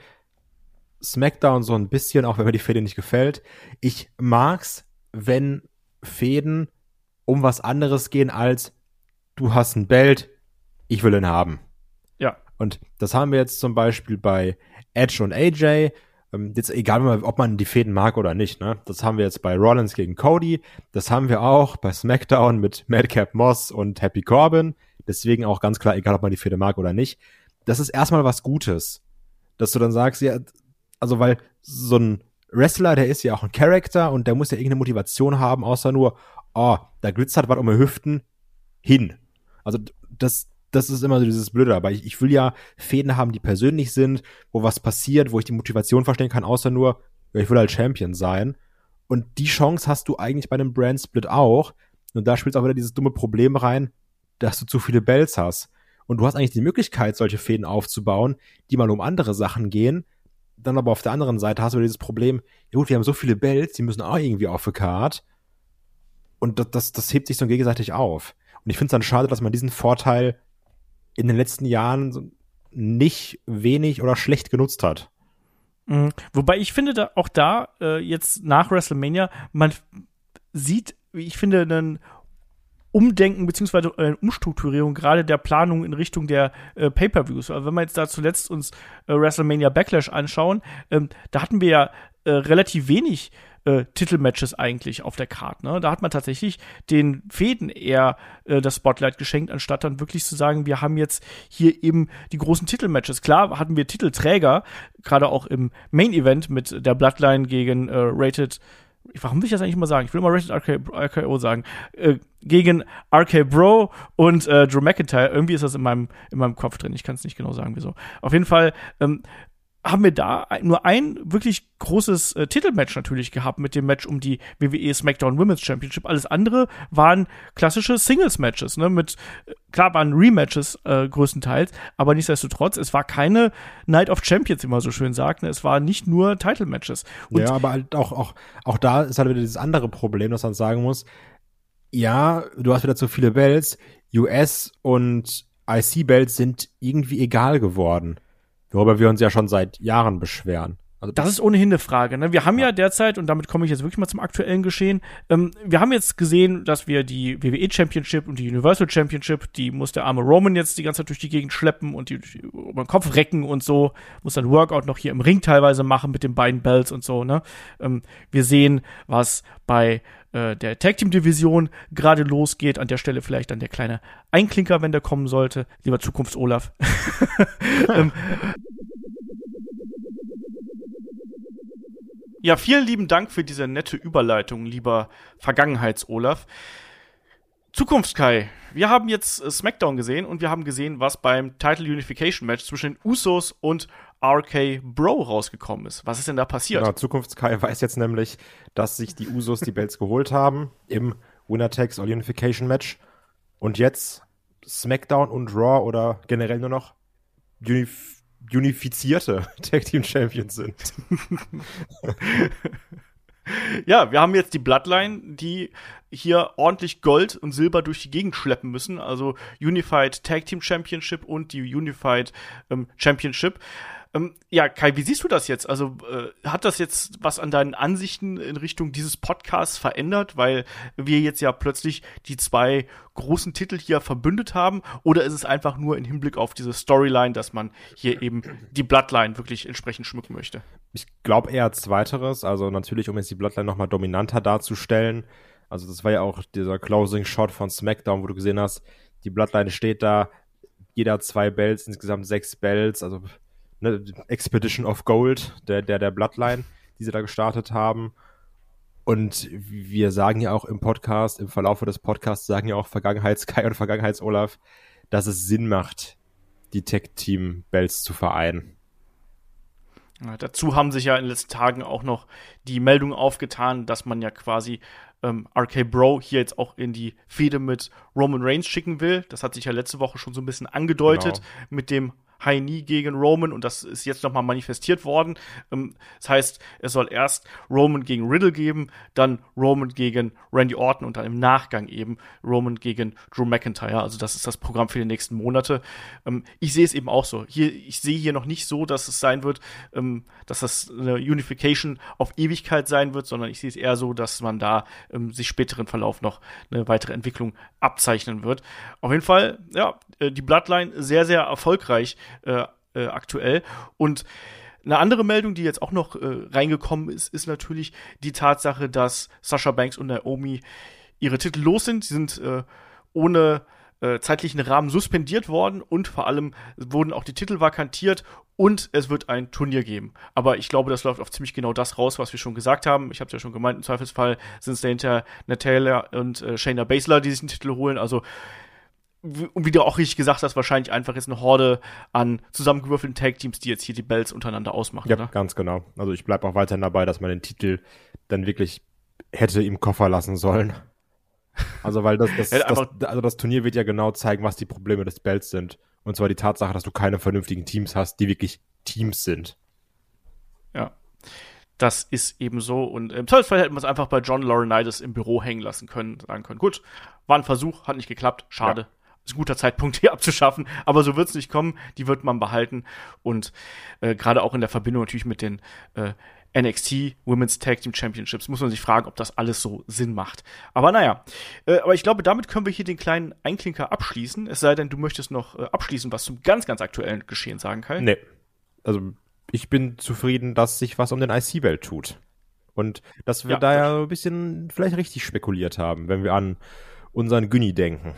SmackDown so ein bisschen, auch wenn mir die Fäde nicht gefällt. Ich mag's, wenn Fäden um was anderes gehen als du hast ein Belt, ich will ihn haben. Ja. Und das haben wir jetzt zum Beispiel bei Edge und AJ ähm, jetzt egal, ob man die Fäden mag oder nicht, ne? Das haben wir jetzt bei Rollins gegen Cody, das haben wir auch bei SmackDown mit Madcap Moss und Happy Corbin. Deswegen auch ganz klar, egal ob man die Fäde mag oder nicht. Das ist erstmal was Gutes. Dass du dann sagst, ja, also weil so ein Wrestler, der ist ja auch ein Charakter und der muss ja irgendeine Motivation haben, außer nur, oh, da glitzert was um die Hüften, hin. Also das, das ist immer so dieses Blöde. Aber ich, ich will ja Fäden haben, die persönlich sind, wo was passiert, wo ich die Motivation verstehen kann, außer nur, ich will halt Champion sein. Und die Chance hast du eigentlich bei einem Brand Split auch. Und da spielt auch wieder dieses dumme Problem rein, dass du zu viele Bells hast. Und du hast eigentlich die Möglichkeit, solche Fäden aufzubauen, die mal um andere Sachen gehen. Dann aber auf der anderen Seite hast du wieder dieses Problem, ja gut, wir haben so viele Bells, die müssen auch irgendwie auf die Card. Und das, das, das hebt sich so gegenseitig auf. Und ich finde es dann schade, dass man diesen Vorteil in den letzten Jahren nicht wenig oder schlecht genutzt hat. Mhm. Wobei ich finde da auch da äh, jetzt nach WrestleMania man sieht, ich finde einen Umdenken beziehungsweise äh, Umstrukturierung gerade der Planung in Richtung der äh, Pay-per-Views. Also wenn wir jetzt da zuletzt uns äh, WrestleMania Backlash anschauen, ähm, da hatten wir ja äh, relativ wenig äh, Titelmatches eigentlich auf der Karte. Ne? Da hat man tatsächlich den Fäden eher äh, das Spotlight geschenkt, anstatt dann wirklich zu sagen, wir haben jetzt hier eben die großen Titelmatches. Klar hatten wir Titelträger, gerade auch im Main Event mit der Bloodline gegen äh, Rated warum will ich das eigentlich mal sagen? Ich will immer Rated RK, RKO sagen. Äh, gegen RK Bro und äh, Drew McIntyre. Irgendwie ist das in meinem, in meinem Kopf drin. Ich kann es nicht genau sagen, wieso. Auf jeden Fall ähm, haben wir da nur ein wirklich großes äh, Titelmatch natürlich gehabt mit dem Match um die WWE SmackDown Women's Championship. Alles andere waren klassische Singles-Matches, ne? Mit äh, klar waren Rematches äh, größtenteils, aber nichtsdestotrotz, es war keine Night of Champions, wie man so schön sagt. Ne? Es war nicht nur Title-Matches. Ja, aber halt auch, auch, auch da ist halt wieder dieses andere Problem, dass man sagen muss, ja, du hast wieder zu viele Bells, US und IC-Bells sind irgendwie egal geworden worüber wir uns ja schon seit Jahren beschweren. Also das ist ohnehin eine Frage. Ne? Wir haben ja. ja. derzeit, und damit komme ich jetzt wirklich mal zum aktuellen Geschehen, ähm, wir haben jetzt gesehen, dass wir die WWE Championship und die Universal Championship, die muss der arme Roman jetzt die ganze Zeit durch die Gegend schleppen und die, die über den Kopf recken und so, muss dann Workout noch hier im Ring teilweise machen mit den beiden Bells und so. Ne? Ähm, wir sehen, was bei äh, der Tag Team Division gerade losgeht. An der Stelle vielleicht dann der kleine Einklinker, wenn der kommen sollte. Lieber Zukunfts Olaf. (laughs) ähm, Ja, vielen lieben Dank für diese nette Überleitung, lieber Vergangenheits-Olaf. Zukunftskai, wir haben jetzt äh, SmackDown gesehen und wir haben gesehen, was beim Title Unification Match zwischen den Usos und RK Bro rausgekommen ist. Was ist denn da passiert? Genau, Zukunftskai weiß jetzt nämlich, dass sich die Usos die Belts geholt haben im Winner Takes All Unification Match und jetzt SmackDown und Raw oder generell nur noch Unif unifizierte (laughs) Tag Team Champions sind. (laughs) ja, wir haben jetzt die Bloodline, die hier ordentlich Gold und Silber durch die Gegend schleppen müssen. Also Unified Tag Team Championship und die Unified ähm, Championship. Ähm, ja, Kai, wie siehst du das jetzt? Also äh, hat das jetzt was an deinen Ansichten in Richtung dieses Podcasts verändert, weil wir jetzt ja plötzlich die zwei großen Titel hier verbündet haben? Oder ist es einfach nur im Hinblick auf diese Storyline, dass man hier eben die Bloodline wirklich entsprechend schmücken möchte? Ich glaube eher zweiteres. Also natürlich, um jetzt die Bloodline nochmal dominanter darzustellen. Also das war ja auch dieser Closing Shot von SmackDown, wo du gesehen hast, die Bloodline steht da, jeder zwei Bells, insgesamt sechs Bells, also ne, Expedition of Gold, der, der, der Bloodline, die sie da gestartet haben. Und wir sagen ja auch im Podcast, im Verlauf des Podcasts sagen ja auch Vergangenheits-Kai (laughs) und Vergangenheits-Olaf, dass es Sinn macht, die Tech-Team-Bells zu vereinen. Ja, dazu haben sich ja in den letzten Tagen auch noch die Meldungen aufgetan, dass man ja quasi ähm, RK Bro hier jetzt auch in die Fehde mit Roman Reigns schicken will. Das hat sich ja letzte Woche schon so ein bisschen angedeutet genau. mit dem Knee gegen Roman und das ist jetzt nochmal manifestiert worden. Ähm, das heißt, es soll erst Roman gegen Riddle geben, dann Roman gegen Randy Orton und dann im Nachgang eben Roman gegen Drew McIntyre. Also das ist das Programm für die nächsten Monate. Ähm, ich sehe es eben auch so. Hier, ich sehe hier noch nicht so, dass es sein wird, ähm, dass das eine Unification auf Ewigkeit sein wird, sondern ich sehe es eher so, dass man da ähm, sich späteren Verlauf noch eine weitere Entwicklung abzeichnen wird. Auf jeden Fall, ja, äh, die Bloodline sehr, sehr erfolgreich äh, äh, aktuell. Und eine andere Meldung, die jetzt auch noch äh, reingekommen ist, ist natürlich die Tatsache, dass Sasha Banks und Naomi ihre Titel los sind. Sie sind äh, ohne zeitlichen Rahmen suspendiert worden und vor allem wurden auch die Titel vakantiert und es wird ein Turnier geben. Aber ich glaube, das läuft auf ziemlich genau das raus, was wir schon gesagt haben. Ich habe es ja schon gemeint, im Zweifelsfall sind es dahinter Natalia und äh, Shayna Baszler, die sich den Titel holen. Also und wie du auch richtig gesagt hast, wahrscheinlich einfach jetzt eine Horde an zusammengewürfelten Tag-Teams, die jetzt hier die Bells untereinander ausmachen. Ja, oder? ganz genau. Also ich bleibe auch weiterhin dabei, dass man den Titel dann wirklich hätte im Koffer lassen sollen. Also weil das, das, (laughs) das, also das Turnier wird ja genau zeigen, was die Probleme des Bells sind. Und zwar die Tatsache, dass du keine vernünftigen Teams hast, die wirklich Teams sind. Ja. Das ist eben so. Und im Zweifelsfall hätten wir es einfach bei John Laurinaitis im Büro hängen lassen können, sagen können, gut, war ein Versuch, hat nicht geklappt, schade. Ja ist ein guter Zeitpunkt, (laughs) die abzuschaffen. Aber so wird es nicht kommen. Die wird man behalten. Und äh, gerade auch in der Verbindung natürlich mit den äh, NXT Women's Tag Team Championships muss man sich fragen, ob das alles so Sinn macht. Aber naja, äh, aber ich glaube, damit können wir hier den kleinen Einklinker abschließen. Es sei denn, du möchtest noch äh, abschließen, was zum ganz, ganz aktuellen Geschehen sagen, Kai. Nee. Also ich bin zufrieden, dass sich was um den IC-Welt tut. Und dass wir Ja, da ja ein bisschen vielleicht richtig spekuliert haben, wenn wir an unseren Günni denken.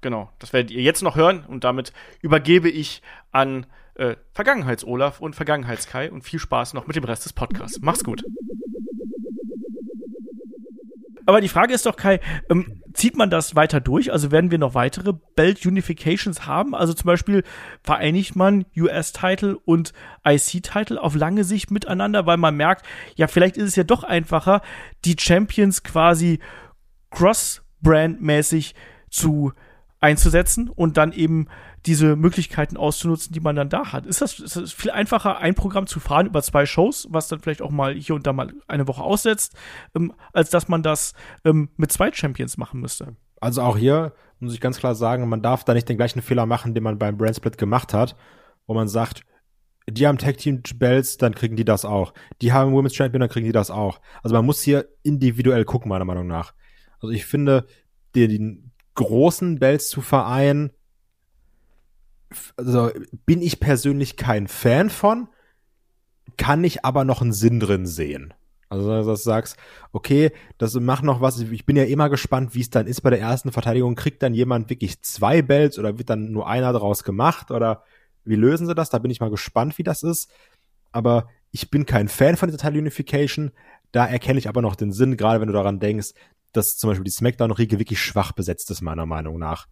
Genau, das werdet ihr jetzt noch hören und damit übergebe ich an äh, Vergangenheits-Olaf und Vergangenheits-Kai und viel Spaß noch mit dem Rest des Podcasts. Mach's gut. Aber die Frage ist doch, Kai, ähm, zieht man das weiter durch? Also werden wir noch weitere Belt Unifications haben? Also zum Beispiel vereinigt man US-Title und IC-Title auf lange Sicht miteinander, weil man merkt, ja, vielleicht ist es ja doch einfacher, die Champions quasi cross-brand-mäßig zu einzusetzen und dann eben diese Möglichkeiten auszunutzen, die man dann da hat. Ist das, ist das viel einfacher, ein Programm zu fahren über zwei Shows, was dann vielleicht auch mal hier und da mal eine Woche aussetzt, ähm, als dass man das ähm, mit zwei Champions machen müsste? Also auch hier muss ich ganz klar sagen, man darf da nicht den gleichen Fehler machen, den man beim Brand Split gemacht hat, wo man sagt, die haben Tag Team Belts, dann kriegen die das auch. Die haben Women's Champion, dann kriegen die das auch. Also man muss hier individuell gucken, meiner Meinung nach. Also ich finde, die großen Belts zu vereinen, also bin ich persönlich kein Fan von, kann ich aber noch einen Sinn drin sehen. Also, dass du sagst, okay, das macht noch was. Ich bin ja immer gespannt, wie es dann ist bei der ersten Verteidigung. Kriegt dann jemand wirklich zwei Bells oder wird dann nur einer draus gemacht oder wie lösen sie das? Da bin ich mal gespannt, wie das ist. Aber ich bin kein Fan von dieser Teil Unification. Da erkenne ich aber noch den Sinn, gerade wenn du daran denkst, dass zum Beispiel die Smackdown-Riege wirklich schwach besetzt ist, meiner Meinung nach.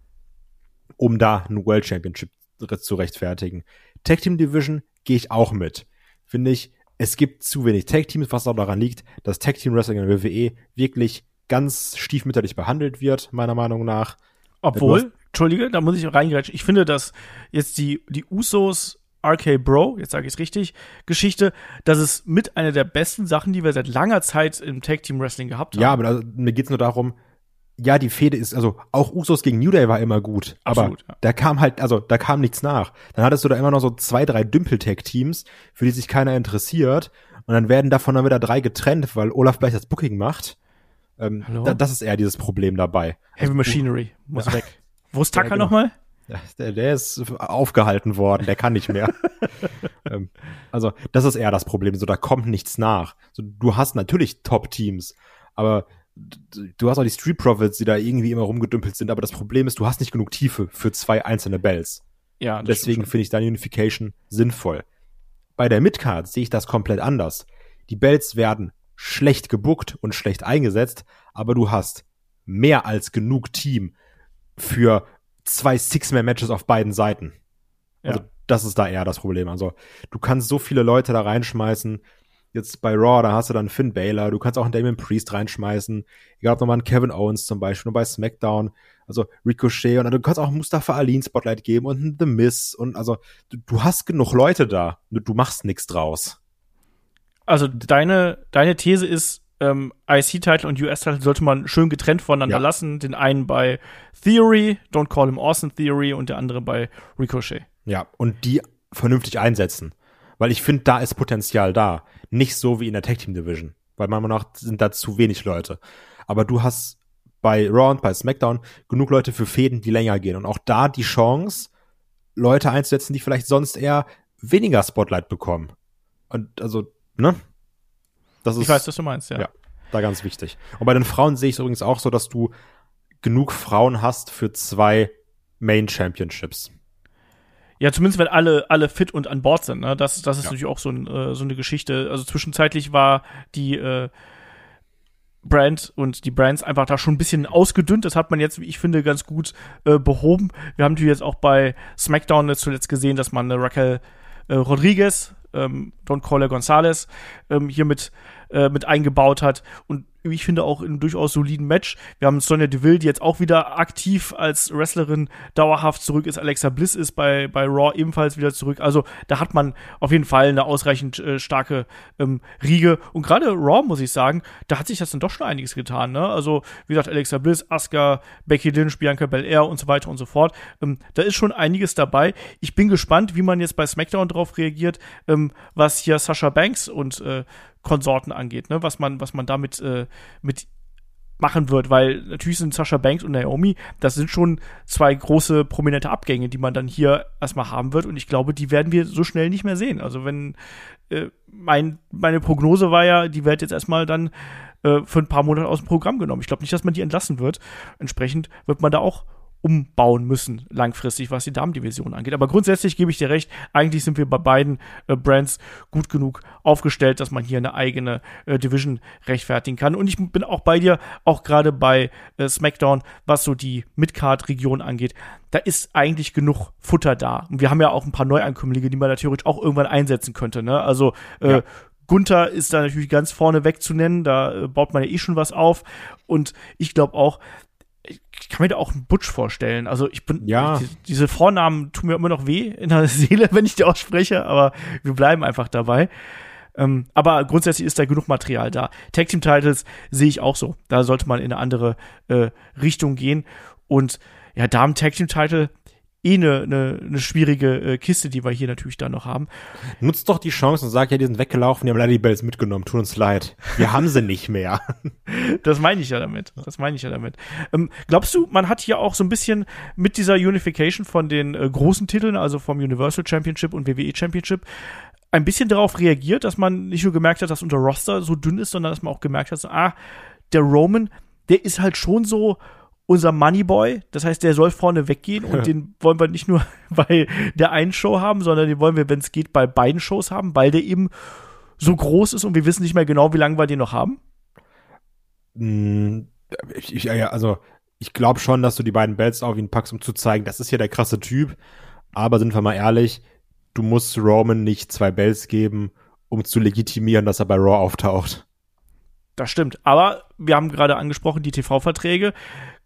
Um da ein World Championship zu rechtfertigen. Tag Team Division gehe ich auch mit. Finde ich, es gibt zu wenig Tag Teams, was auch daran liegt, dass Tag Team Wrestling in der WWE wirklich ganz stiefmütterlich behandelt wird, meiner Meinung nach. Obwohl, Entschuldige, da muss ich reingreifen. Ich finde, dass jetzt die, die Usos RK Bro, jetzt sage ich es richtig, Geschichte, das ist mit einer der besten Sachen, die wir seit langer Zeit im Tag Team Wrestling gehabt haben. Ja, aber da, mir geht's nur darum, ja, die Fehde ist, also auch Usos gegen New Day war immer gut, Absolut, aber ja. da kam halt, also da kam nichts nach. Dann hattest du da immer noch so zwei, drei Dümpeltag-Teams, für die sich keiner interessiert und dann werden davon dann wieder drei getrennt, weil Olaf gleich das Booking macht. Ähm, da, das ist eher dieses Problem dabei. Heavy Machinery (laughs) muss Ja. weg. Wo ist Tucker Ja, genau. nochmal? Der, der ist aufgehalten worden, der kann nicht mehr. (laughs) ähm, also, das ist eher das Problem. So, da kommt nichts nach. So, du hast natürlich Top-Teams, aber du hast auch die Street Profits, die da irgendwie immer rumgedümpelt sind, aber das Problem ist, du hast nicht genug Tiefe für zwei einzelne Bells. Ja, Deswegen finde ich deine Unification sinnvoll. Bei der Midcard sehe ich das komplett anders. Die Bells werden schlecht gebuckt und schlecht eingesetzt, aber du hast mehr als genug Team für zwei Six-Man-Matches auf beiden Seiten. Also Ja. das ist da eher das Problem. Also du kannst so viele Leute da reinschmeißen. Jetzt bei Raw, da hast du dann Finn Balor, du kannst auch einen Damien Priest reinschmeißen. Egal ob nochmal einen Kevin Owens zum Beispiel, und bei SmackDown, also Ricochet und du kannst auch Mustafa Ali ein Spotlight geben und einen The Miz und also du, du hast genug Leute da, nur du machst nichts draus. Also deine, deine These ist, ähm, IC-Title und US-Title sollte man schön getrennt voneinander Ja. lassen. Den einen bei Theory, Don't Call Him Austin Theory und der andere bei Ricochet. Ja, und die vernünftig einsetzen. Weil ich finde, da ist Potenzial da. Nicht so wie in der Tag Team Division. Weil meiner Meinung nach sind da zu wenig Leute. Aber du hast bei Raw und bei SmackDown genug Leute für Fäden, die länger gehen. Und auch da die Chance, Leute einzusetzen, die vielleicht sonst eher weniger Spotlight bekommen. Und also, ne? Das ist Ich weiß, was du meinst, ja. Ja. da ganz wichtig. Und bei den Frauen sehe ich es übrigens auch so, dass du genug Frauen hast für zwei Main Championships. Ja, zumindest wenn alle, alle fit und an Bord sind. Ne? Das, das ist Ja. natürlich auch so, ein, äh, so eine Geschichte. Also zwischenzeitlich war die äh, Brand und die Brands einfach da schon ein bisschen ausgedünnt. Das hat man jetzt, wie ich finde, ganz gut äh, behoben. Wir haben natürlich jetzt auch bei SmackDown jetzt zuletzt gesehen, dass man eine Raquel äh, Rodriguez, ähm, Don Cole Gonzalez, ähm, hier mit, äh, mit eingebaut hat. Und ich finde auch in einem durchaus soliden Match. Wir haben Sonja Deville, die jetzt auch wieder aktiv als Wrestlerin dauerhaft zurück ist. Alexa Bliss ist bei, bei Raw ebenfalls wieder zurück. Also da hat man auf jeden Fall eine ausreichend äh, starke ähm, Riege. Und gerade Raw, muss ich sagen, da hat sich das dann doch schon einiges getan. Ne? Also wie gesagt, Alexa Bliss, Asuka, Becky Lynch, Bianca Belair und so weiter und so fort. Ähm, da ist schon einiges dabei. Ich bin gespannt, wie man jetzt bei SmackDown drauf reagiert, ähm, was hier Sasha Banks und äh, Konsorten angeht, ne? was man, was man damit äh, mit machen wird, weil natürlich sind Sasha Banks und Naomi, das sind schon zwei große prominente Abgänge, die man dann hier erstmal haben wird und ich glaube, die werden wir so schnell nicht mehr sehen. Also wenn äh, mein, meine Prognose war ja, die wird jetzt erstmal dann äh, für ein paar Monate aus dem Programm genommen. Ich glaube nicht, dass man die entlassen wird. Entsprechend wird man da auch umbauen müssen, langfristig, was die Damendivision angeht. Aber grundsätzlich gebe ich dir recht, eigentlich sind wir bei beiden äh, Brands gut genug aufgestellt, dass man hier eine eigene äh, Division rechtfertigen kann. Und ich bin auch bei dir, auch gerade bei äh, SmackDown, was so die Midcard-Region angeht. Da ist eigentlich genug Futter da. Und wir haben ja auch ein paar Neuankömmlinge, die man da theoretisch auch irgendwann einsetzen könnte. Ne? Also äh, ja. Gunther ist da natürlich ganz vorne weg zu nennen, da äh, baut man ja eh schon was auf. Und ich glaube auch, ich kann mir da auch einen Butch vorstellen. Also ich bin, ja. die, diese Vornamen tun mir immer noch weh in der (laughs) Seele, wenn ich die ausspreche, aber wir bleiben einfach dabei. Ähm, aber grundsätzlich ist da genug Material da. Tag Team Titles sehe ich auch so. Da sollte man in eine andere äh, Richtung gehen. Und ja, Damen Tag Team Title, eh eine, eine, eine schwierige äh, Kiste, die wir hier natürlich dann noch haben. Nutzt doch die Chance und sag ja, die sind weggelaufen, die haben leider die Bells mitgenommen, tut uns leid. Wir haben sie nicht mehr. (laughs) das meine ich ja damit. Das meine ich ja damit. Ähm, glaubst du, man hat hier auch so ein bisschen mit dieser Unification von den äh, großen Titeln, also vom Universal Championship und WWE Championship, ein bisschen darauf reagiert, dass man nicht nur gemerkt hat, dass unser Roster so dünn ist, sondern dass man auch gemerkt hat, so, ah, der Roman, der ist halt schon so unser Moneyboy. Das heißt, der soll vorne weggehen und (laughs) den wollen wir nicht nur (laughs) bei der einen Show haben, sondern den wollen wir, wenn es geht, bei beiden Shows haben, weil der eben so groß ist und wir wissen nicht mehr genau, wie lange wir den noch haben. Hm, ich, ich, also ich glaube schon, dass du die beiden Belts auf ihn packst, um zu zeigen, das ist ja der krasse Typ. Aber sind wir mal ehrlich, du musst Roman nicht zwei Belts geben, um zu legitimieren, dass er bei Raw auftaucht. Das stimmt. Aber wir haben gerade angesprochen, die TV-Verträge.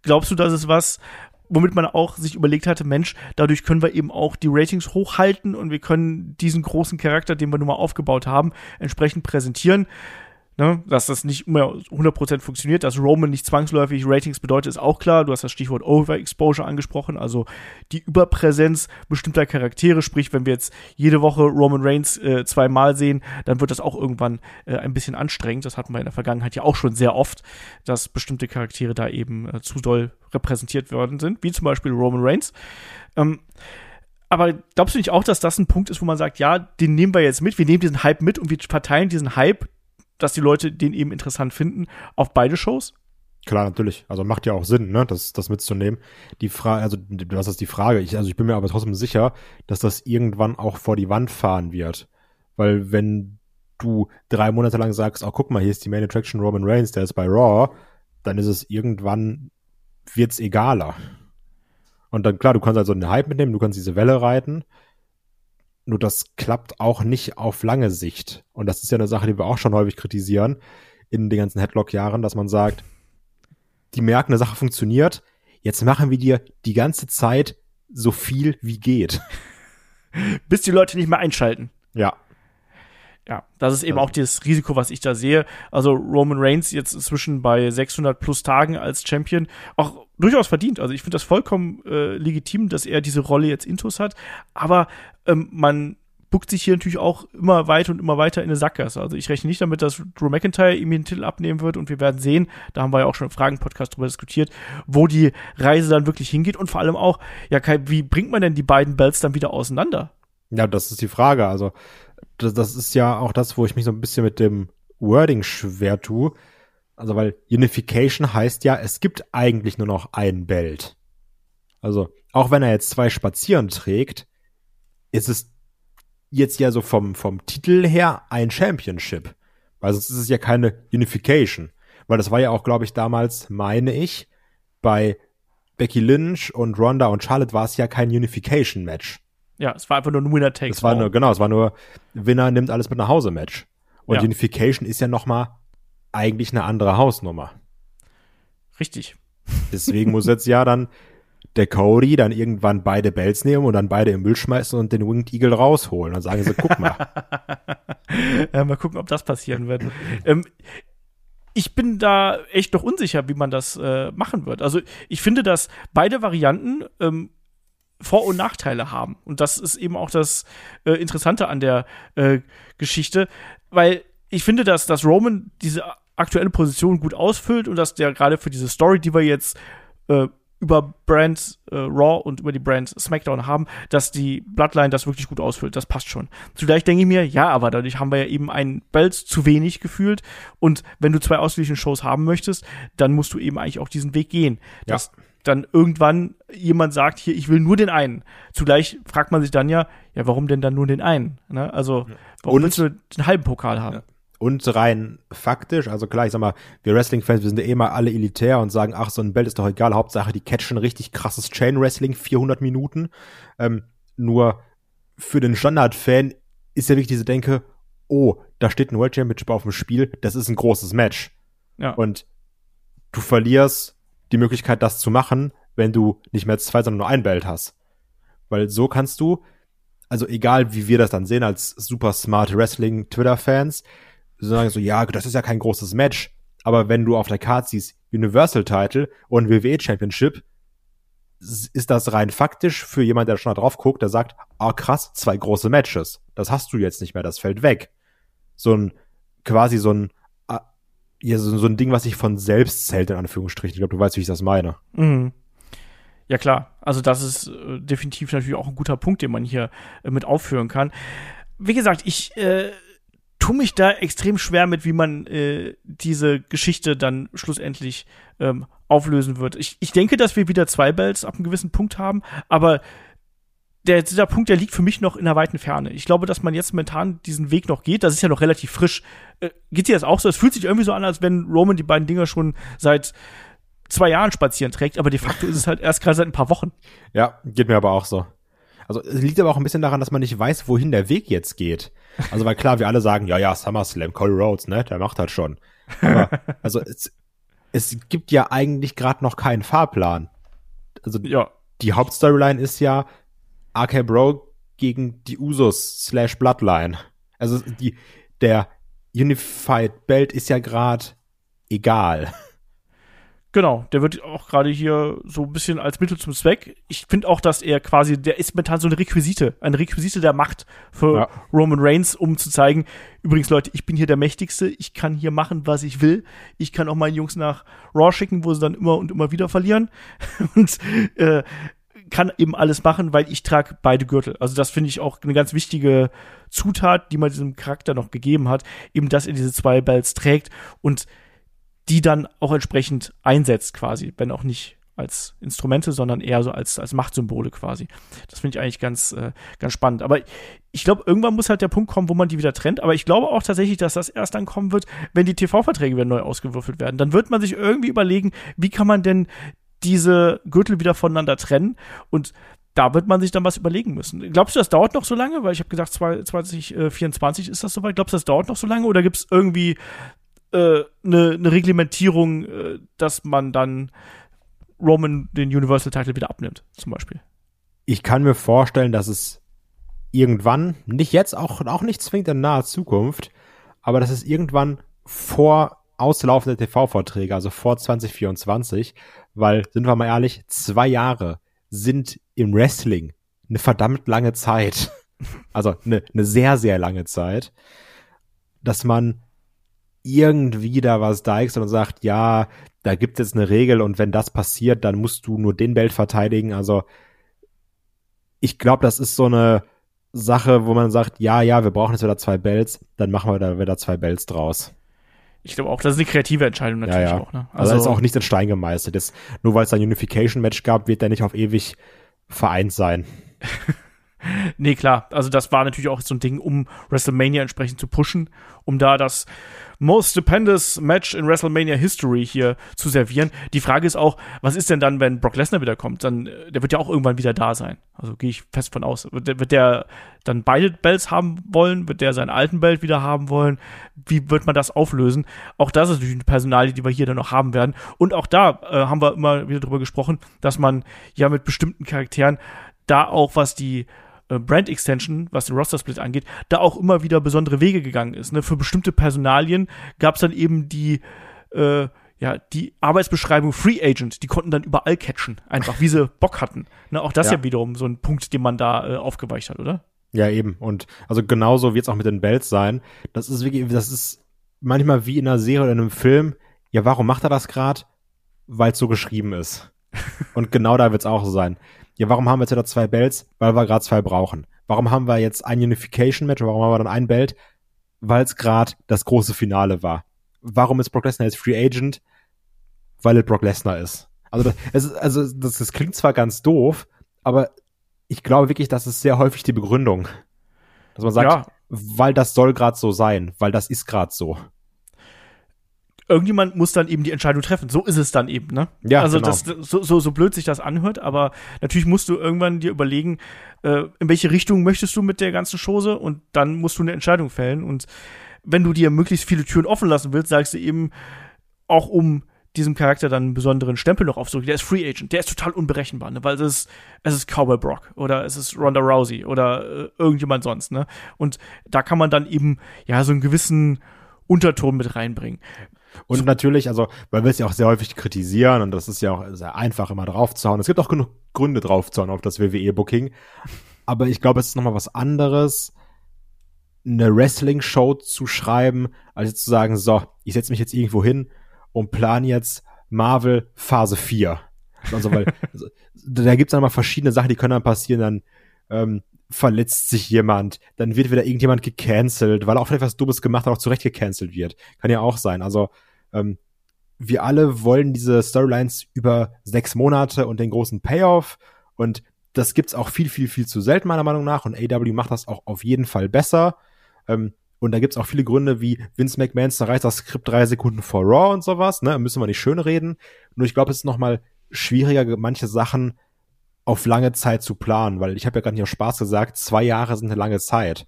Glaubst du, dass es was, womit man auch sich überlegt hatte, Mensch, dadurch können wir eben auch die Ratings hochhalten und wir können diesen großen Charakter, den wir nun mal aufgebaut haben, entsprechend präsentieren? Ne, dass das nicht immer 100% funktioniert, dass Roman nicht zwangsläufig Ratings bedeutet, ist auch klar. Du hast das Stichwort Overexposure angesprochen, also die Überpräsenz bestimmter Charaktere. Sprich, wenn wir jetzt jede Woche Roman Reigns äh, zweimal sehen, dann wird das auch irgendwann äh, ein bisschen anstrengend. Das hatten wir in der Vergangenheit ja auch schon sehr oft, dass bestimmte Charaktere da eben äh, zu doll repräsentiert worden sind, wie zum Beispiel Roman Reigns. Ähm, aber glaubst du nicht auch, dass das ein Punkt ist, wo man sagt, ja, den nehmen wir jetzt mit, wir nehmen diesen Hype mit und wir verteilen diesen Hype dass die Leute den eben interessant finden auf beide Shows? Klar, natürlich. Also macht ja auch Sinn, ne, das, das mitzunehmen. Die Frage, also was ist die Frage? Ich, also ich bin mir aber trotzdem sicher, dass das irgendwann auch vor die Wand fahren wird. Weil wenn du drei Monate lang sagst, oh guck mal, hier ist die Main Attraction Roman Reigns, der ist bei Raw, dann ist es irgendwann, wird's egaler. Und dann, klar, du kannst also einen Hype mitnehmen, du kannst diese Welle reiten, nur das klappt auch nicht auf lange Sicht. Und das ist ja eine Sache, die wir auch schon häufig kritisieren in den ganzen Headlock-Jahren, dass man sagt, die merken, eine Sache funktioniert, jetzt machen wir dir die ganze Zeit so viel wie geht. (laughs) Bis die Leute nicht mehr einschalten. Ja. Ja, das ist eben also. auch das Risiko, was ich da sehe. Also Roman Reigns jetzt inzwischen bei 600 plus Tagen als Champion auch durchaus verdient. Also ich finde das vollkommen äh, legitim, dass er diese Rolle jetzt intus hat. Aber ähm, man buckt sich hier natürlich auch immer weiter und immer weiter in eine Sackgasse. Also ich rechne nicht damit, dass Drew McIntyre ihm den Titel abnehmen wird und wir werden sehen, da haben wir ja auch schon im Fragen-Podcast drüber diskutiert, wo die Reise dann wirklich hingeht und vor allem auch, ja Kai, wie bringt man denn die beiden Belts dann wieder auseinander? Ja, das ist die Frage. Also das, das ist ja auch das, wo ich mich so ein bisschen mit dem Wording schwer tue. Also weil Unification heißt ja, es gibt eigentlich nur noch ein Belt. Also auch wenn er jetzt zwei Spazieren trägt, ist es jetzt ja so vom, vom Titel her ein Championship. Weil sonst ist es ja keine Unification. Weil das war ja auch, glaube ich, damals, meine ich, bei Becky Lynch und Ronda und Charlotte war es ja kein Unification-Match. Ja, es war einfach nur ein Winner Takes Es war nur, genau, es war nur Winner nimmt alles mit nach Hause Match. Und ja. Unification ist ja noch mal eigentlich eine andere Hausnummer. Richtig. Deswegen muss jetzt ja dann der Cody dann irgendwann beide Bells nehmen und dann beide im Müll schmeißen und den Winged Eagle rausholen. Dann sagen sie, guck mal. (laughs) ja, mal gucken, ob das passieren wird. ähm, ich bin da echt noch unsicher, wie man das äh, machen wird. Also ich finde, dass beide Varianten ähm, vor- und Nachteile haben. Und das ist eben auch das äh, Interessante an der äh, Geschichte, weil ich finde, dass, dass Roman diese aktuelle Position gut ausfüllt und dass der gerade für diese Story, die wir jetzt äh, über Brand äh, Raw und über die Brand SmackDown haben, dass die Bloodline das wirklich gut ausfüllt. Das passt schon. Zugleich denke ich mir, ja, aber dadurch haben wir ja eben einen Belt zu wenig gefühlt. Und wenn du zwei ausgleichende Shows haben möchtest, dann musst du eben eigentlich auch diesen Weg gehen. Ja. Dass dann irgendwann jemand sagt, hier, ich will nur den einen. Zugleich fragt man sich dann ja, ja, warum denn dann nur den einen? Ne? Also, warum Und- willst du den halben Pokal haben? Und rein faktisch, also klar, ich sag mal, wir Wrestling-Fans, wir sind ja eh mal alle elitär und sagen, ach, so ein Belt ist doch egal, Hauptsache, die catchen richtig krasses Chain-Wrestling, 400 Minuten. Ähm, nur für den Standard-Fan ist ja wirklich diese Denke, oh, da steht ein World Championship auf dem Spiel, das ist ein großes Match. Ja. Und du verlierst die Möglichkeit, das zu machen, wenn du nicht mehr zwei, sondern nur ein Belt hast. Weil so kannst du, also egal wie wir das dann sehen als super smart Wrestling Twitter-Fans, sagen so, ja, das ist ja kein großes Match. Aber wenn du auf der Karte siehst, Universal Title und WWE Championship, ist das rein faktisch für jemand, der schon da drauf guckt, der sagt, ah krass, zwei große Matches. Das hast du jetzt nicht mehr, das fällt weg. So ein, quasi so ein, ah, ja, so, so ein Ding, was sich von selbst zählt, in Anführungsstrichen. Ich glaube, du weißt, wie ich das meine. Mhm. Ja klar, also das ist äh, definitiv natürlich auch ein guter Punkt, den man hier äh, mit aufführen kann. Wie gesagt, ich äh, tue mich da extrem schwer mit, wie man äh, diese Geschichte dann schlussendlich ähm, auflösen wird. Ich, ich denke, dass wir wieder zwei Bells ab einem gewissen Punkt haben, aber der, dieser Punkt, der liegt für mich noch in einer weiten Ferne. Ich glaube, dass man jetzt momentan diesen Weg noch geht. Das ist ja noch relativ frisch. Äh, geht dir das auch so? Es fühlt sich irgendwie so an, als wenn Roman die beiden Dinger schon seit zwei Jahren spazieren trägt, aber de facto ist es halt erst gerade seit ein paar Wochen. Ja, geht mir aber auch so. Also es liegt aber auch ein bisschen daran, dass man nicht weiß, wohin der Weg jetzt geht. Also weil klar, wir alle sagen, ja, ja, SummerSlam, Cody Rhodes, ne, der macht halt schon. Aber (laughs) also es, es gibt ja eigentlich gerade noch keinen Fahrplan. Also Ja, die Hauptstoryline ist ja RK Bro gegen die Usos slash Bloodline. Also die der Unified Belt ist ja gerade egal. Genau. Der wird auch gerade hier so ein bisschen als Mittel zum Zweck. Ich finde auch, dass er quasi, der ist momentan so eine Requisite, eine Requisite der Macht für Ja. Roman Reigns, um zu zeigen, übrigens Leute, ich bin hier der Mächtigste, ich kann hier machen, was ich will. Ich kann auch meine Jungs nach Raw schicken, wo sie dann immer und immer wieder verlieren. (laughs) und äh, kann eben alles machen, weil ich trage beide Gürtel. Also das finde ich auch eine ganz wichtige Zutat, die man diesem Charakter noch gegeben hat, eben dass er diese zwei Bells trägt und die dann auch entsprechend einsetzt quasi, wenn auch nicht als Instrumente, sondern eher so als, als Machtsymbole quasi. Das finde ich eigentlich ganz, äh, ganz spannend. Aber ich glaube, irgendwann muss halt der Punkt kommen, wo man die wieder trennt. Aber ich glaube auch tatsächlich, dass das erst dann kommen wird, wenn die TV-Verträge wieder neu ausgewürfelt werden. Dann wird man sich irgendwie überlegen, wie kann man denn diese Gürtel wieder voneinander trennen und da wird man sich dann was überlegen müssen. Glaubst du, das dauert noch so lange? Weil ich habe gesagt, 2024 ist das soweit. Glaubst du, das dauert noch so lange? Oder gibt es irgendwie eine äh, ne Reglementierung, äh, dass man dann Roman den Universal Title wieder abnimmt, zum Beispiel? Ich kann mir vorstellen, dass es irgendwann, nicht jetzt, auch, auch nicht zwingend in naher Zukunft, aber dass es irgendwann vor auslaufende TV-Verträge, also vor 2024, weil, sind wir mal ehrlich, zwei Jahre sind im Wrestling eine verdammt lange Zeit. (laughs) Also eine, eine sehr, sehr lange Zeit, dass man irgendwie da was deichst und sagt, ja, da gibt es eine Regel und wenn das passiert, dann musst du nur den Belt verteidigen. Also ich glaube, das ist so eine Sache, wo man sagt, ja, ja, wir brauchen jetzt wieder zwei Belts, dann machen wir da wieder zwei Belts draus. Ich glaube auch, das ist eine kreative Entscheidung Ja, natürlich ja. auch. Ne? Also, das ist auch nicht in Stein gemeißelt. Das, nur weil es ein Unification-Match gab, wird der nicht auf ewig vereint sein. (laughs) (laughs) Nee, klar. Also das war natürlich auch so ein Ding, um WrestleMania entsprechend zu pushen, um da das Most Stupendous Match in WrestleMania History hier zu servieren. Die Frage ist auch, was ist denn dann, wenn Brock Lesnar wieder kommt? Dann, äh, der wird ja auch irgendwann wieder da sein. Also gehe ich fest von aus. Wird der, wird der dann beide Belts haben wollen? Wird der seinen alten Belt wieder haben wollen? Wie wird man das auflösen? Auch das ist natürlich eine Personalie, die wir hier dann noch haben werden. Und auch da äh, haben wir immer wieder drüber gesprochen, dass man ja mit bestimmten Charakteren da auch was die äh, Brand Extension, was den Roster Split angeht, da auch immer wieder besondere Wege gegangen ist. Ne? Für bestimmte Personalien gab es dann eben die äh, ja, die Arbeitsbeschreibung Free Agent, die konnten dann überall catchen, einfach wie sie (laughs) Bock hatten. Ne, auch das ja. ja wiederum so ein Punkt, den man da äh, aufgeweicht hat, oder? Ja, eben. Und also genauso wird es auch mit den Belts sein. Das ist wirklich, das ist manchmal wie in einer Serie oder in einem Film. Ja, warum macht er das gerade? Weil es so geschrieben ist. (laughs) Und genau da wird es auch so sein ja, warum haben wir jetzt wieder zwei Belts? Weil wir gerade zwei brauchen. Warum haben wir jetzt ein Unification-Match? Warum haben wir dann ein Belt? Weil es gerade das große Finale war. Warum ist Brock Lesnar jetzt Free Agent? Weil es Brock Lesnar ist. Also, das, es ist, also das, das klingt zwar ganz doof, aber ich glaube wirklich, das ist sehr häufig die Begründung. Dass man sagt, ja. weil das soll gerade so sein, weil das ist gerade so irgendjemand muss dann eben die Entscheidung treffen. So ist es dann eben, ne? Ja, also genau. das, so, so, so blöd sich das anhört, aber natürlich musst du irgendwann dir überlegen, äh, in welche Richtung möchtest du mit der ganzen Chose und dann musst du eine Entscheidung fällen. Und wenn du dir möglichst viele Türen offen lassen willst, sagst du eben auch um diesem Charakter dann einen besonderen Stempel noch aufzudrücken. Der ist Free Agent, der ist total unberechenbar, ne? weil es ist, es ist Cowboy Brock oder es ist Ronda Rousey oder äh, irgendjemand sonst. Ne? Und da kann man dann eben ja so einen gewissen Unterton mit reinbringen. Und natürlich, also, weil wir es ja auch sehr häufig kritisieren und das ist ja auch sehr einfach immer draufzuhauen. Es gibt auch genug Gründe draufzuhauen auf das WWE-Booking. Aber ich glaube, es ist nochmal was anderes, eine Wrestling-Show zu schreiben, als zu sagen, so, ich setze mich jetzt irgendwo hin und plane jetzt Marvel Phase 4. Also, weil, (laughs) also, da gibt's dann mal verschiedene Sachen, die können dann passieren, dann ähm, verletzt sich jemand, dann wird wieder irgendjemand gecancelt, weil er auch vielleicht was Dummes gemacht hat, auch zurecht gecancelt wird. Kann ja auch sein. Also ähm, wir alle wollen diese Storylines über sechs Monate und den großen Payoff und das gibt's auch viel, viel, viel zu selten meiner Meinung nach und AW macht das auch auf jeden Fall besser. Ähm, und da gibt's auch viele Gründe, wie Vince McMahon zerreißt das Skript drei Sekunden vor Raw und sowas, ne? Müssen wir nicht schön reden. Nur ich glaube, es ist noch mal schwieriger, manche Sachen auf lange Zeit zu planen, weil ich habe ja gerade nicht auf Spaß gesagt, zwei Jahre sind eine lange Zeit.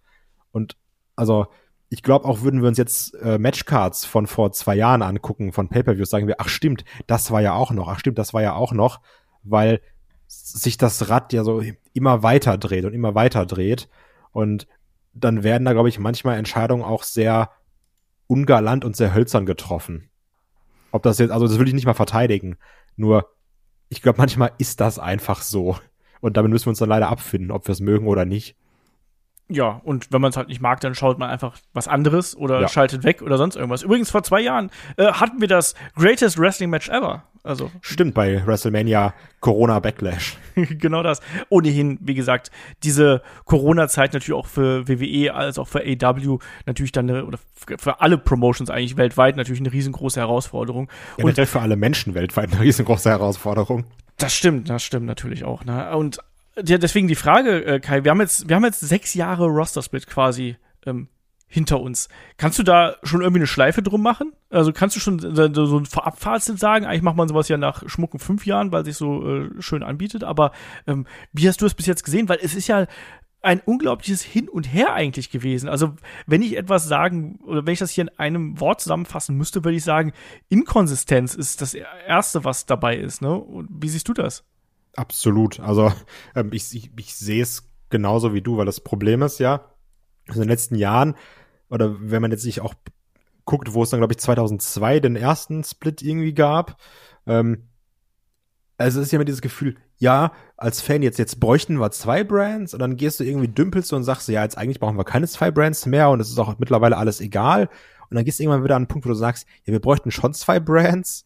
Und also ich glaube auch, würden wir uns jetzt äh, Matchcards von vor zwei Jahren angucken, von Pay-Per-Views, sagen wir, ach stimmt, das war ja auch noch, ach stimmt, das war ja auch noch, weil sich das Rad ja so immer weiter dreht und immer weiter dreht. Und dann werden da, glaube ich, manchmal Entscheidungen auch sehr ungalant und sehr hölzern getroffen. Ob das jetzt, also das will ich nicht mal verteidigen. Nur, ich glaube, manchmal ist das einfach so. Und damit müssen wir uns dann leider abfinden, ob wir es mögen oder nicht. Ja, und wenn man es halt nicht mag, dann schaut man einfach was anderes oder ja. schaltet weg oder sonst irgendwas. Übrigens, vor zwei Jahren äh, hatten wir das Greatest Wrestling Match Ever. Also Stimmt, bei WrestleMania Corona Backlash. (laughs) genau das. Ohnehin, wie gesagt, diese Corona-Zeit natürlich auch für WWE als auch für AW natürlich dann eine, oder für alle Promotions eigentlich weltweit natürlich eine riesengroße Herausforderung. Generell und für alle Menschen weltweit eine riesengroße Herausforderung. Das stimmt, das stimmt natürlich auch. Ne? Und ja, deswegen die Frage, äh, Kai, wir haben jetzt, wir haben jetzt sechs Jahre Roster-Split quasi ähm, hinter uns. Kannst du da schon irgendwie eine Schleife drum machen? Also kannst du schon so ein Vorabfazit sagen? Eigentlich macht man sowas ja nach schmucken fünf Jahren, weil sich so äh, schön anbietet. Aber ähm, wie hast du es bis jetzt gesehen? Weil es ist ja ein unglaubliches Hin und Her eigentlich gewesen. Also wenn ich etwas sagen oder wenn ich das hier in einem Wort zusammenfassen müsste, würde ich sagen, Inkonsistenz ist das erste, was dabei ist. Ne? Und wie siehst du das? Absolut. Also ähm, ich, ich, ich sehe es genauso wie du, weil das Problem ist ja, in den letzten Jahren, oder wenn man jetzt sich auch guckt, wo es dann, glaube ich, 2002 den ersten Split irgendwie gab, ähm, also es ist ja immer dieses Gefühl, ja, als Fan jetzt, jetzt bräuchten wir zwei Brands und dann gehst du irgendwie dümpelst und sagst, ja, jetzt eigentlich brauchen wir keine zwei Brands mehr und es ist auch mittlerweile alles egal. Und dann gehst du irgendwann wieder an einen Punkt, wo du sagst, ja, wir bräuchten schon zwei Brands